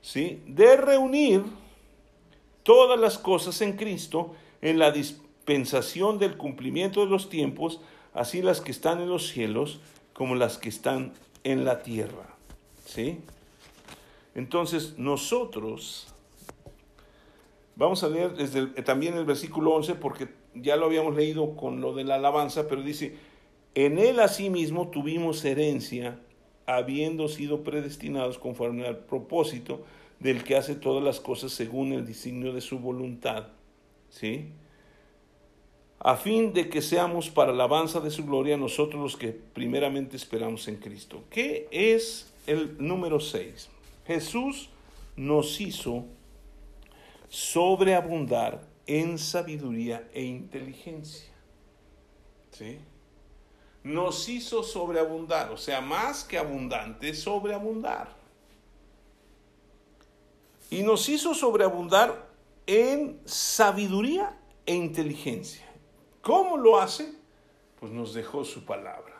¿sí? de reunir todas las cosas en Cristo en la dispensación del cumplimiento de los tiempos, así las que están en los cielos como las que están en la tierra. ¿Sí? Entonces, nosotros, vamos a leer desde también el versículo 11, porque ya lo habíamos leído con lo de la alabanza, pero dice, en él asimismo tuvimos herencia, habiendo sido predestinados conforme al propósito del que hace todas las cosas según el designio de su voluntad. ¿Sí? a fin de que seamos para la alabanza de su gloria nosotros los que primeramente esperamos en Cristo. ¿Qué es el número 6? Jesús nos hizo sobreabundar en sabiduría e inteligencia. ¿Sí? Nos hizo sobreabundar, o sea, más que abundante, sobreabundar. Y nos hizo sobreabundar en sabiduría e inteligencia. ¿Cómo lo hace? Pues nos dejó su palabra.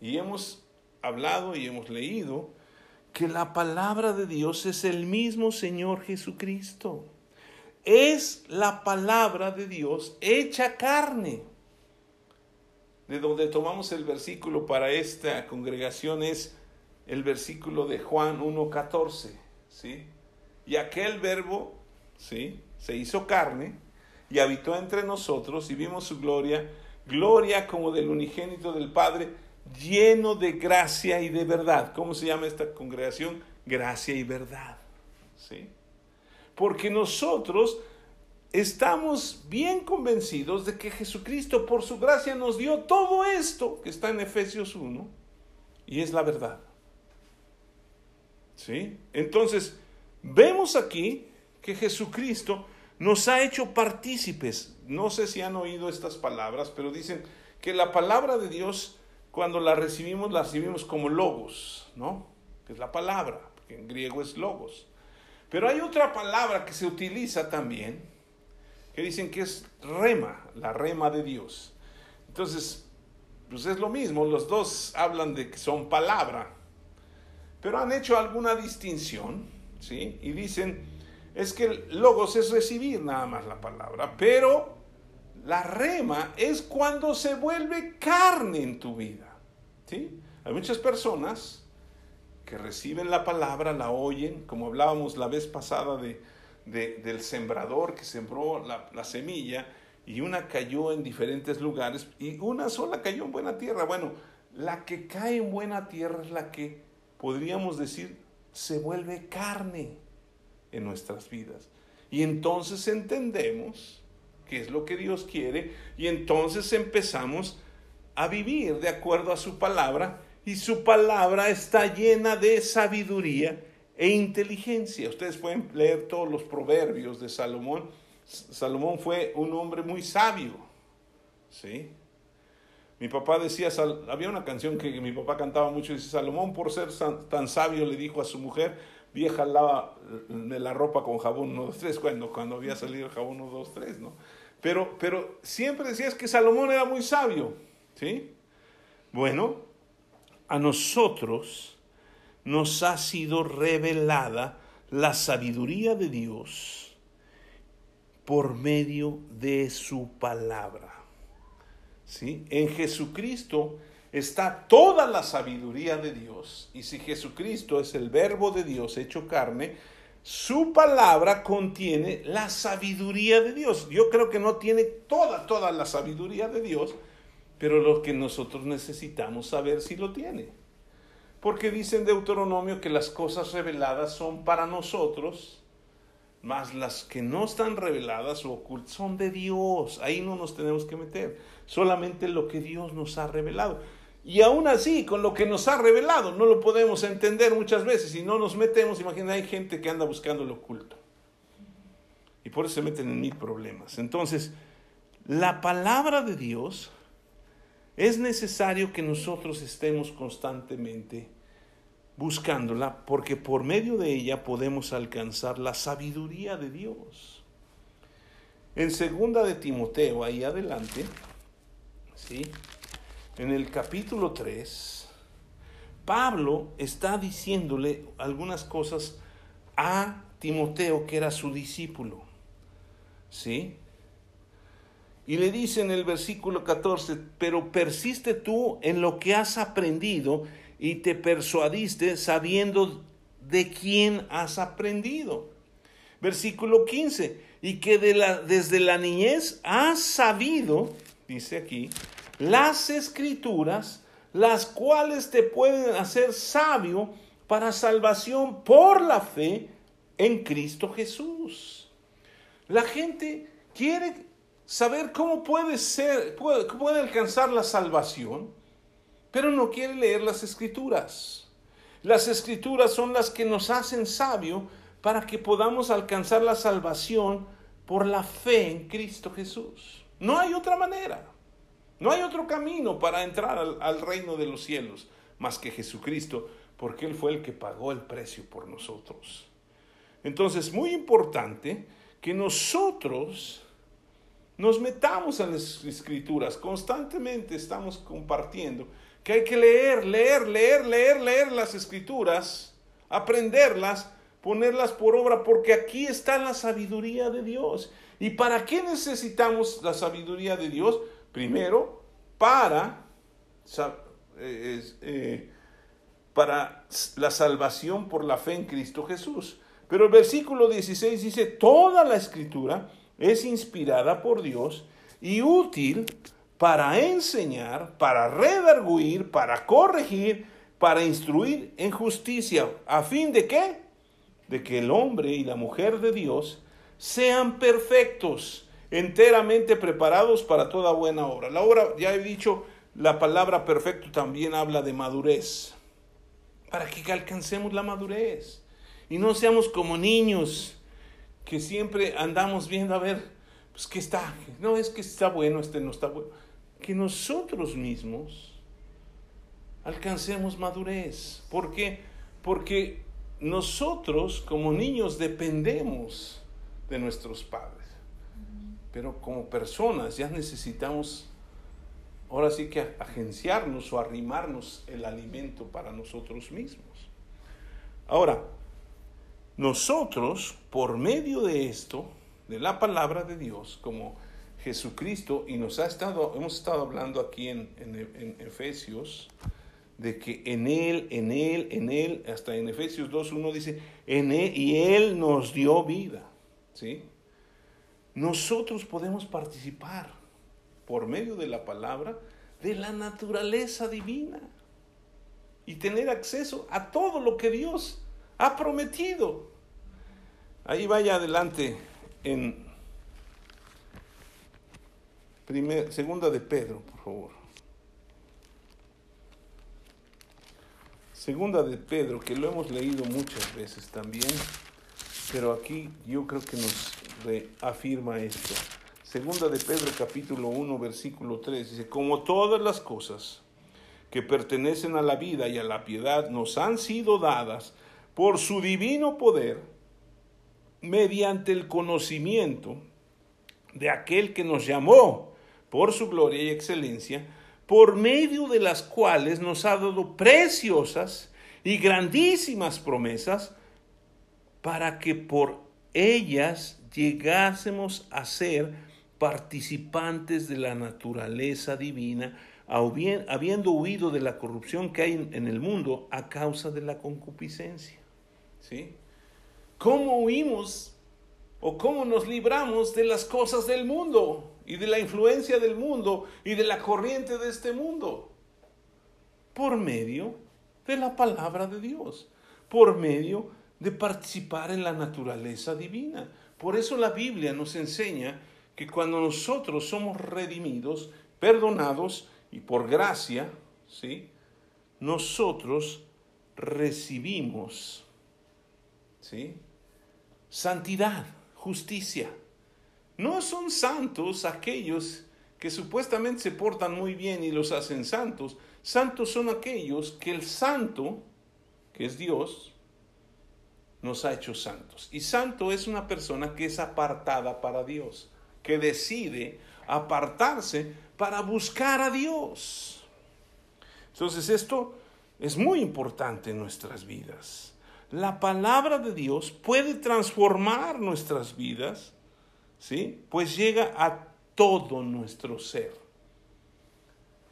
Y hemos hablado y hemos leído que la palabra de Dios es el mismo Señor Jesucristo. Es la palabra de Dios hecha carne. De donde tomamos el versículo para esta congregación es el versículo de Juan 1.14. ¿sí? Y aquel verbo ¿sí? se hizo carne y habitó entre nosotros y vimos su gloria, gloria como del unigénito del Padre, lleno de gracia y de verdad. ¿Cómo se llama esta congregación? Gracia y verdad. ¿Sí? Porque nosotros estamos bien convencidos de que Jesucristo por su gracia nos dio todo esto que está en Efesios 1 y es la verdad. ¿Sí? Entonces, vemos aquí que Jesucristo nos ha hecho partícipes. No sé si han oído estas palabras, pero dicen que la palabra de Dios, cuando la recibimos, la recibimos como logos, ¿no? Que es la palabra, que en griego es logos. Pero hay otra palabra que se utiliza también, que dicen que es rema, la rema de Dios. Entonces, pues es lo mismo, los dos hablan de que son palabra. pero han hecho alguna distinción, ¿sí? Y dicen, es que logos es recibir nada más la palabra, pero la rema es cuando se vuelve carne en tu vida, ¿sí? Hay muchas personas que reciben la palabra, la oyen, como hablábamos la vez pasada de, del sembrador que sembró la, la semilla, y una cayó en diferentes lugares y una sola cayó en buena tierra. Bueno, la que cae en buena tierra es la que podríamos decir se vuelve carne en nuestras vidas. Y entonces entendemos qué es lo que Dios quiere y entonces empezamos a vivir de acuerdo a su palabra y su palabra está llena de sabiduría e inteligencia. Ustedes pueden leer todos los proverbios de Salomón. Salomón fue un hombre muy sabio. ¿Sí? Mi papá decía, había una canción que mi papá cantaba mucho, dice, Salomón por ser tan sabio le dijo a su mujer, vieja lava la ropa con jabón 1, 2, 3, cuando, cuando había salido el jabón 1, 2, 3, ¿no? Pero, pero siempre decías que Salomón era muy sabio, ¿sí? Bueno, a nosotros nos ha sido revelada la sabiduría de Dios por medio de su palabra. ¿Sí? En Jesucristo está toda la sabiduría de Dios. Y si Jesucristo es el verbo de Dios hecho carne, su palabra contiene la sabiduría de Dios. Yo creo que no tiene toda, toda la sabiduría de Dios, pero lo que nosotros necesitamos saber si lo tiene. Porque dice en Deuteronomio que las cosas reveladas son para nosotros, más las que no están reveladas o ocultas son de Dios. Ahí no nos tenemos que meter. Solamente lo que Dios nos ha revelado. Y aún así, con lo que nos ha revelado, no lo podemos entender muchas veces y no nos metemos. Imagina, hay gente que anda buscando lo oculto. Y por eso se meten en mil problemas. Entonces, la palabra de Dios es necesario que nosotros estemos constantemente buscándola porque por medio de ella podemos alcanzar la sabiduría de Dios. En segunda de Timoteo, ahí adelante, ¿sí? En el capítulo 3, Pablo está diciéndole algunas cosas a Timoteo que era su discípulo. ¿Sí? Y le dice en el versículo 14, pero persiste tú en lo que has aprendido y te persuadiste sabiendo de quién has aprendido. Versículo 15, y que de la, desde la niñez has sabido, dice aquí, las escrituras, las cuales te pueden hacer sabio para salvación por la fe en Cristo Jesús. La gente quiere saber cómo puede ser, puede, alcanzar la salvación, pero no quiere leer las escrituras. Las escrituras son las que nos hacen sabio para que podamos alcanzar la salvación por la fe en Cristo Jesús. No hay otra manera. No hay otro camino para entrar al, al, reino de los cielos más que Jesucristo, porque Él fue el que pagó el precio por nosotros. Entonces, muy importante que nosotros nos metamos en las escrituras, constantemente estamos compartiendo que hay que leer, leer, leer, leer, leer las escrituras, aprenderlas, ponerlas por obra, porque aquí está la sabiduría de Dios. ¿Y para qué necesitamos la sabiduría de Dios? Primero, para, eh, eh, para la salvación por la fe en Cristo Jesús. Pero el versículo 16 dice, toda la escritura es inspirada por Dios y útil para enseñar, para redarguir, para corregir, para instruir en justicia, a fin de qué? De que el hombre y la mujer de Dios sean perfectos, enteramente preparados para toda buena obra. La obra, ya he dicho, la palabra perfecto también habla de madurez, para que alcancemos la madurez y no seamos como niños que siempre andamos viendo a ver, pues qué está, no es que está bueno, este no está bueno, que nosotros mismos alcancemos madurez. ¿Por qué? Porque nosotros como niños dependemos de nuestros padres, pero como personas ya necesitamos ahora sí que agenciarnos o arrimarnos el alimento para nosotros mismos. Ahora, nosotros, por medio de esto, de la palabra de Dios, como Jesucristo, y nos ha estado, hemos estado hablando aquí en, en, Efesios, de que en Él, en Él, en Él, hasta en Efesios 2.1 dice, en Él, y Él nos dio vida, ¿sí? Nosotros podemos participar por medio de la palabra de la naturaleza divina y tener acceso a todo lo que Dios ha prometido. Ahí vaya adelante en segunda de Pedro, por favor. Segunda de Pedro, que lo hemos leído muchas veces también, pero aquí yo creo que nos reafirma esto. Segunda de Pedro capítulo 1 versículo 3 dice, como todas las cosas que pertenecen a la vida y a la piedad nos han sido dadas por su divino poder, mediante el conocimiento de aquel que nos llamó por su gloria y excelencia, por medio de las cuales nos ha dado preciosas y grandísimas promesas, para que por ellas llegásemos a ser participantes de la naturaleza divina, habiendo huido de la corrupción que hay en el mundo a causa de la concupiscencia. ¿Cómo huimos o cómo nos libramos de las cosas del mundo y de la influencia del mundo y de la corriente de este mundo? Por medio de la palabra de Dios, por medio de participar en la naturaleza divina. Por eso la Biblia nos enseña que cuando nosotros somos redimidos, perdonados y por gracia, ¿sí? Nosotros recibimos ¿sí? Santidad, justicia. No son santos aquellos que supuestamente se portan muy bien y los hacen santos. Santos son aquellos que el santo, que es Dios, nos ha hecho santos. Y santo es una persona que es apartada para Dios, que decide apartarse para buscar a Dios. Entonces esto es muy importante en nuestras vidas la palabra de Dios puede transformar nuestras vidas, ¿sí? Pues llega a todo nuestro ser.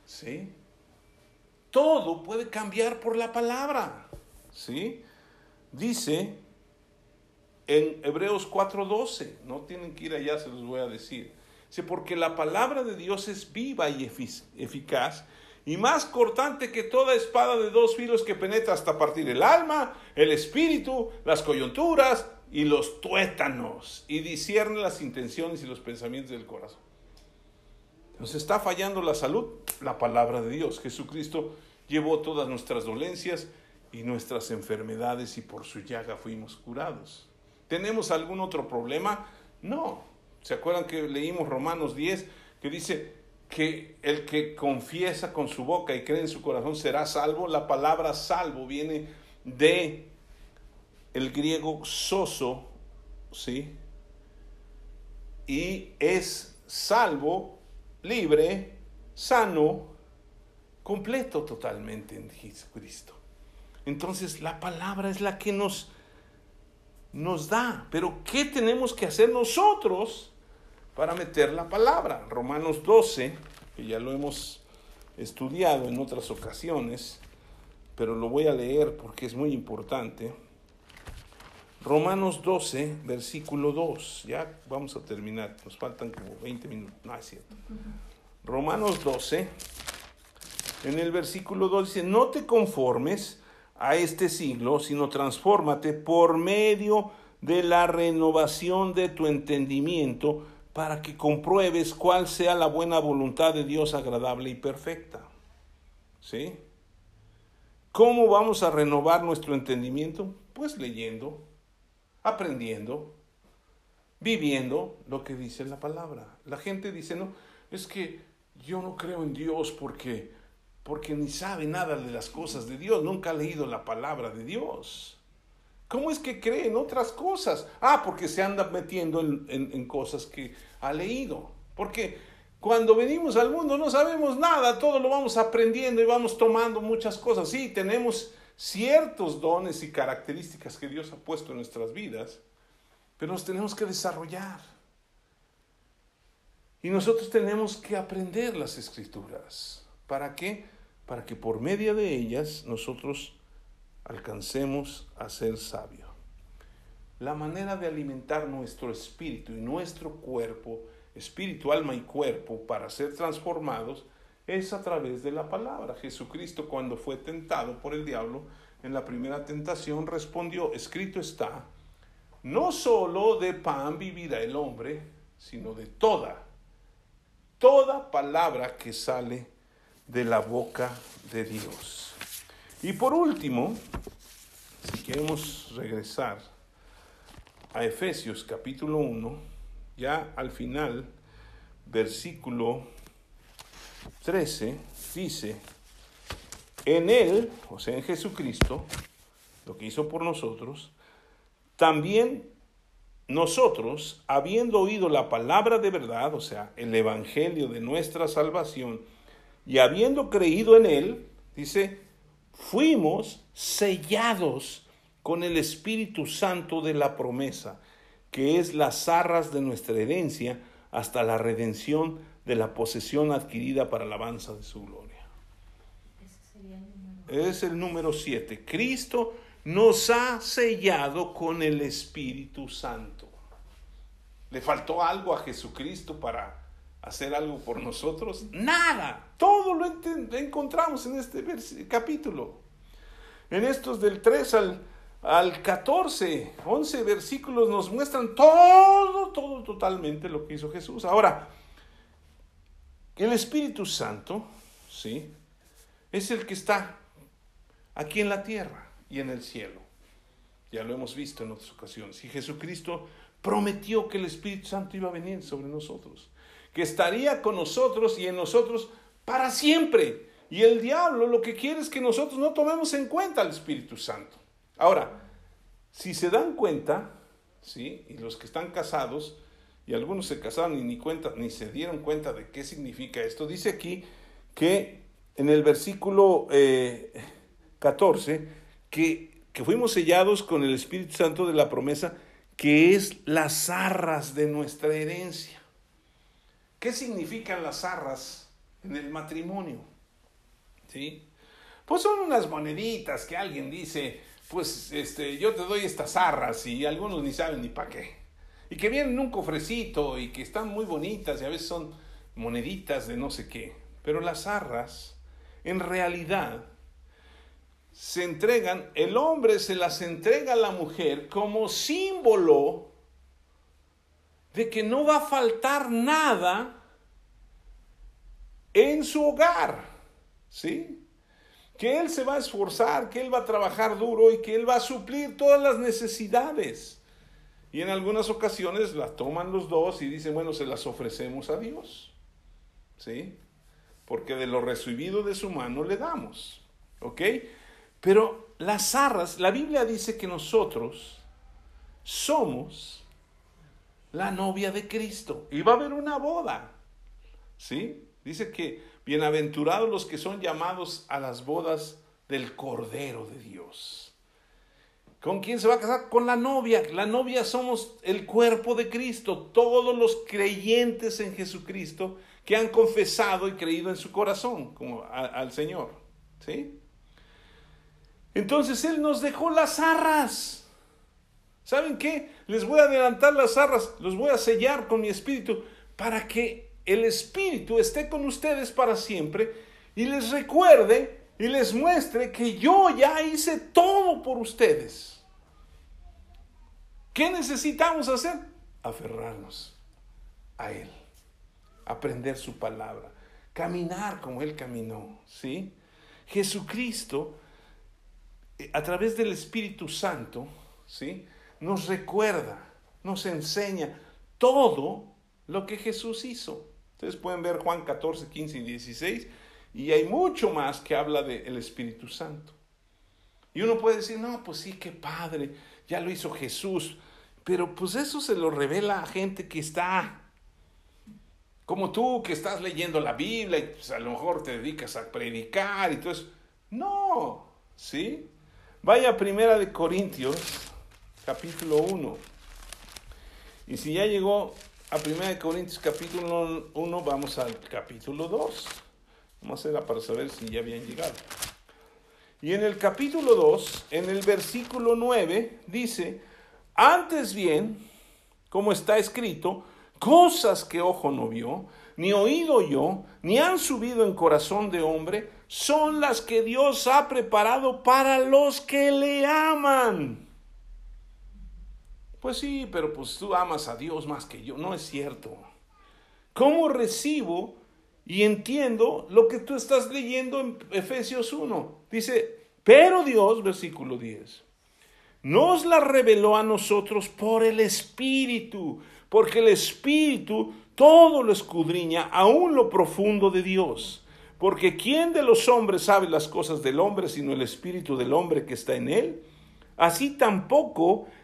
¿Sí? Todo puede cambiar por la palabra, ¿sí? Dice en Hebreos 4:12, no tienen que ir allá, se los voy a decir. Dice, porque la palabra de Dios es viva y eficaz y más cortante que toda espada de dos filos que penetra hasta partir el alma, el espíritu, las coyunturas y los tuétanos, y discierne las intenciones y los pensamientos del corazón. Nos está fallando la salud, la palabra de Dios. Jesucristo llevó todas nuestras dolencias y nuestras enfermedades y por su llaga fuimos curados. ¿Tenemos algún otro problema? No. ¿Se acuerdan que leímos Romanos 10 que dice, que el que confiesa con su boca y cree en su corazón será salvo. La palabra salvo viene de el griego soso, ¿sí? Y es salvo, libre, sano, completo totalmente en Jesucristo. Entonces la palabra es la que nos, nos da. Pero ¿qué tenemos que hacer nosotros? Para meter la palabra. Romanos 12, que ya lo hemos estudiado en otras ocasiones, pero lo voy a leer porque es muy importante. Romanos 12, versículo 2. Ya vamos a terminar, nos faltan como 20 minutos. No, es cierto. Romanos 12, en el versículo 2 dice, no te conformes a este siglo, sino transfórmate por medio de la renovación de tu entendimiento para que compruebes cuál sea la buena voluntad de Dios agradable y perfecta. ¿Sí? ¿Cómo vamos a renovar nuestro entendimiento? Pues leyendo, aprendiendo, viviendo lo que dice la palabra. La gente dice, no, es que yo no creo en Dios porque, porque ni sabe nada de las cosas de Dios, nunca ha leído la palabra de Dios. ¿Cómo es que cree en otras cosas? Ah, porque se anda metiendo en, cosas que ha leído. Porque cuando venimos al mundo no sabemos nada, todo lo vamos aprendiendo y vamos tomando muchas cosas. Sí, tenemos ciertos dones y características que Dios ha puesto en nuestras vidas, pero nos tenemos que desarrollar. Y nosotros tenemos que aprender las escrituras. ¿Para qué? Para que por medio de ellas nosotros alcancemos a ser sabios. La manera de alimentar nuestro espíritu y nuestro cuerpo, espíritu, alma y cuerpo, para ser transformados, es a través de la palabra. Jesucristo cuando fue tentado por el diablo en la primera tentación respondió, escrito está, no solo de pan vivirá el hombre, sino de toda, toda palabra que sale de la boca de Dios. Y por último, si queremos regresar a Efesios capítulo 1, ya al final, versículo 13 dice, en Él, o sea, en Jesucristo, lo que hizo por nosotros, también nosotros, habiendo oído la palabra de verdad, o sea, el Evangelio de nuestra salvación, y habiendo creído en Él, dice, fuimos sellados con el Espíritu Santo de la promesa, que es las arras de nuestra herencia hasta la redención de la posesión adquirida para la alabanza de su gloria. Es el número 7. Cristo nos ha sellado con el Espíritu Santo. ¿Le faltó algo a Jesucristo para hacer algo por nosotros? Nada. Todo lo encontramos en este capítulo. En estos del 3 al, al 14, 11 versículos nos muestran todo, todo totalmente lo que hizo Jesús. Ahora, el Espíritu Santo, ¿sí? Es el que está aquí en la tierra y en el cielo. Ya lo hemos visto en otras ocasiones. Y Jesucristo prometió que el Espíritu Santo iba a venir sobre nosotros, que estaría con nosotros y en nosotros para siempre. Y el diablo lo que quiere es que nosotros no tomemos en cuenta al Espíritu Santo. Ahora, si se dan cuenta, ¿sí? Y los que están casados, y algunos se casaron y ni, cuenta, ni se dieron cuenta de qué significa esto. Dice aquí que en el versículo 14, eh, que, que fuimos sellados con el Espíritu Santo de la promesa, que es las arras de nuestra herencia. ¿Qué significan las arras en el matrimonio? ¿Sí? Pues son unas moneditas que alguien dice, pues este, yo te doy estas arras y algunos ni saben ni para qué y que vienen en un cofrecito y que están muy bonitas y a veces son moneditas de no sé qué. Pero las arras, en realidad, se entregan, el hombre se las entrega a la mujer como símbolo de que no va a faltar nada en su hogar, ¿sí? Que él se va a esforzar, que él va a trabajar duro y que él va a suplir todas las necesidades. Y en algunas ocasiones las toman los dos y dicen, bueno, se las ofrecemos a Dios. ¿Sí? Porque de lo recibido de su mano le damos. ¿Ok? Pero las arras, la Biblia dice que nosotros somos la novia de Cristo. Y va a haber una boda. ¿Sí? Dice que bienaventurados los que son llamados a las bodas del Cordero de Dios. ¿Con quién se va a casar? Con la novia. La novia somos el cuerpo de Cristo. Todos los creyentes en Jesucristo que han confesado y creído en su corazón como al Señor. ¿Sí? Entonces Él nos dejó las arras. ¿Saben qué? Les voy a adelantar las arras, los voy a sellar con mi espíritu para que el espíritu esté con ustedes para siempre y les recuerde y les muestre que yo ya hice todo por ustedes. ¿Qué necesitamos hacer? Aferrarnos a Él, aprender su palabra, caminar como Él caminó, ¿sí? Jesucristo, eh, a través del Espíritu Santo, ¿sí? Nos recuerda, nos enseña todo lo que Jesús hizo. Ustedes pueden ver Juan 14, 15 y 16, y hay mucho más que habla del Espíritu Santo. Y uno puede decir, no, pues sí, qué padre ya lo hizo Jesús. Pero pues eso se lo revela a gente que está como tú, que estás leyendo la Biblia y pues, a lo mejor te dedicas a predicar y todo eso. No, ¿sí? Vaya Primera de Corintios, capítulo 1. Y si ya llegó a Primera de Corintios, capítulo 1, vamos al capítulo 2. Vamos a hacerla para saber si ya habían llegado. Y en el capítulo 2, en el versículo 9, dice, antes bien, como está escrito, cosas que ojo no vio, ni oído yo, ni han subido en corazón de hombre, son las que Dios ha preparado para los que le aman. Pues sí, pero pues tú amas a Dios más que yo, no es cierto. ¿Cómo recibo y entiendo lo que tú estás leyendo en Efesios 1? Dice, pero Dios, versículo 10, nos la reveló a nosotros por el Espíritu, porque el Espíritu todo lo escudriña, aún lo profundo de Dios. Porque ¿quién de los hombres sabe las cosas del hombre sino el Espíritu del hombre que está en él? Así tampoco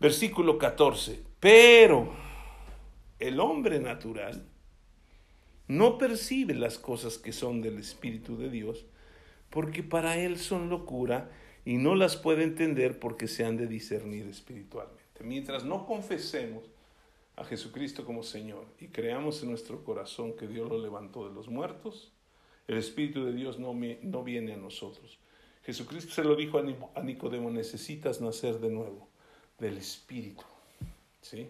Versículo 14. Pero el hombre natural no percibe las cosas que son del Espíritu de Dios, porque para él son locura y no las puede entender porque se han de discernir espiritualmente. Mientras no confesemos a Jesucristo como Señor y creamos en nuestro corazón que Dios lo levantó de los muertos, el Espíritu de Dios no, no viene a nosotros. Jesucristo se lo dijo a Nicodemo, necesitas nacer de nuevo, del Espíritu. ¿Sí?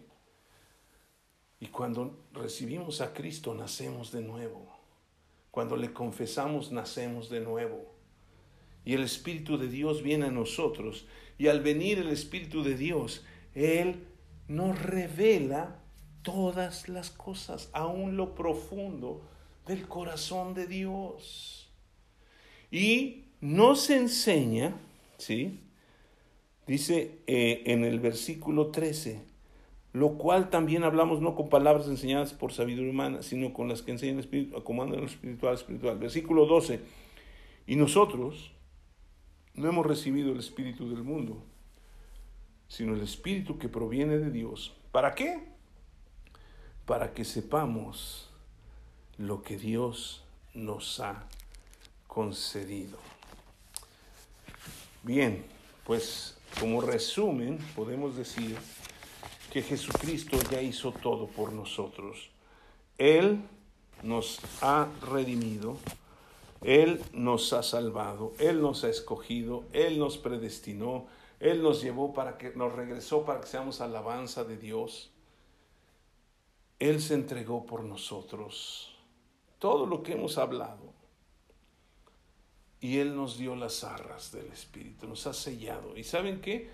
Y cuando recibimos a Cristo, nacemos de nuevo. Cuando le confesamos, nacemos de nuevo. Y el Espíritu de Dios viene a nosotros. Y al venir el Espíritu de Dios, Él nos revela todas las cosas, aún lo profundo del corazón de Dios. Y nos enseña, ¿sí? Dice eh, en el versículo 13, lo cual también hablamos no con palabras enseñadas por sabiduría humana, sino con las que enseña el Espíritu, acomodando lo espiritual espiritual. Versículo 12, y nosotros no hemos recibido el Espíritu del mundo, sino el Espíritu que proviene de Dios. ¿Para qué? para que sepamos lo que Dios nos ha concedido. Bien, pues como resumen podemos decir que Jesucristo ya hizo todo por nosotros. Él nos ha redimido, Él nos ha salvado, Él nos ha escogido, Él nos predestinó, Él nos llevó para que nos regresó para que seamos alabanza de Dios. Él se entregó por nosotros. Todo lo que hemos hablado. Y Él nos dio las arras del Espíritu, nos ha sellado. ¿Y saben qué?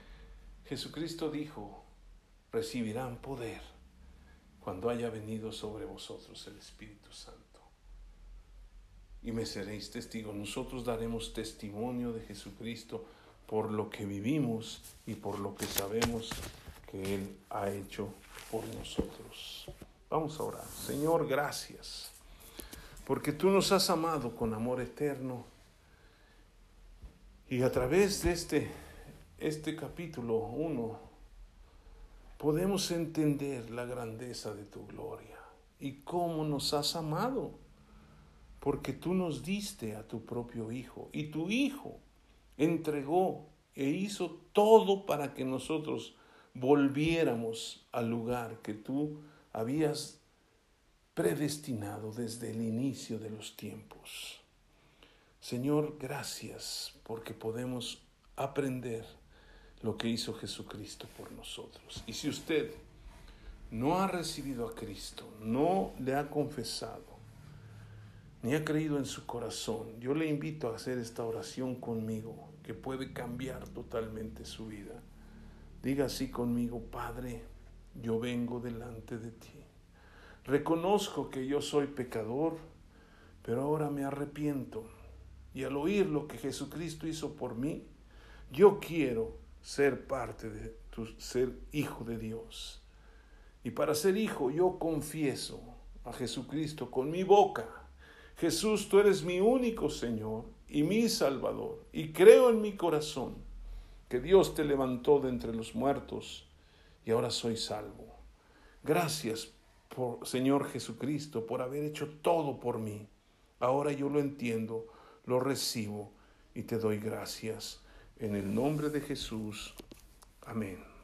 Jesucristo dijo, recibirán poder cuando haya venido sobre vosotros el Espíritu Santo. Y me seréis testigos. Nosotros daremos testimonio de Jesucristo por lo que vivimos y por lo que sabemos que Él ha hecho por nosotros. Vamos a orar. Señor, gracias, porque tú nos has amado con amor eterno. Y a través de este, este capítulo 1, podemos entender la grandeza de tu gloria y cómo nos has amado, porque tú nos diste a tu propio Hijo y tu Hijo entregó e hizo todo para que nosotros volviéramos al lugar que tú habías predestinado desde el inicio de los tiempos. Señor, gracias porque podemos aprender lo que hizo Jesucristo por nosotros. Y si usted no ha recibido a Cristo, no le ha confesado, ni ha creído en su corazón, yo le invito a hacer esta oración conmigo, que puede cambiar totalmente su vida. Diga así conmigo, Padre, yo vengo delante de ti. Reconozco que yo soy pecador, pero ahora me arrepiento. Y al oír lo que Jesucristo hizo por mí, Yo quiero ser parte de tu ser hijo de Dios. Y para ser hijo yo confieso a Jesucristo con mi boca. Jesús, tú eres mi único Señor y mi Salvador. Y creo en mi corazón que Dios te levantó de entre los muertos y ahora soy salvo. Gracias, por, Señor Jesucristo, por haber hecho todo por mí. Ahora yo lo entiendo, lo recibo y te doy gracias. En el nombre de Jesús. Amén.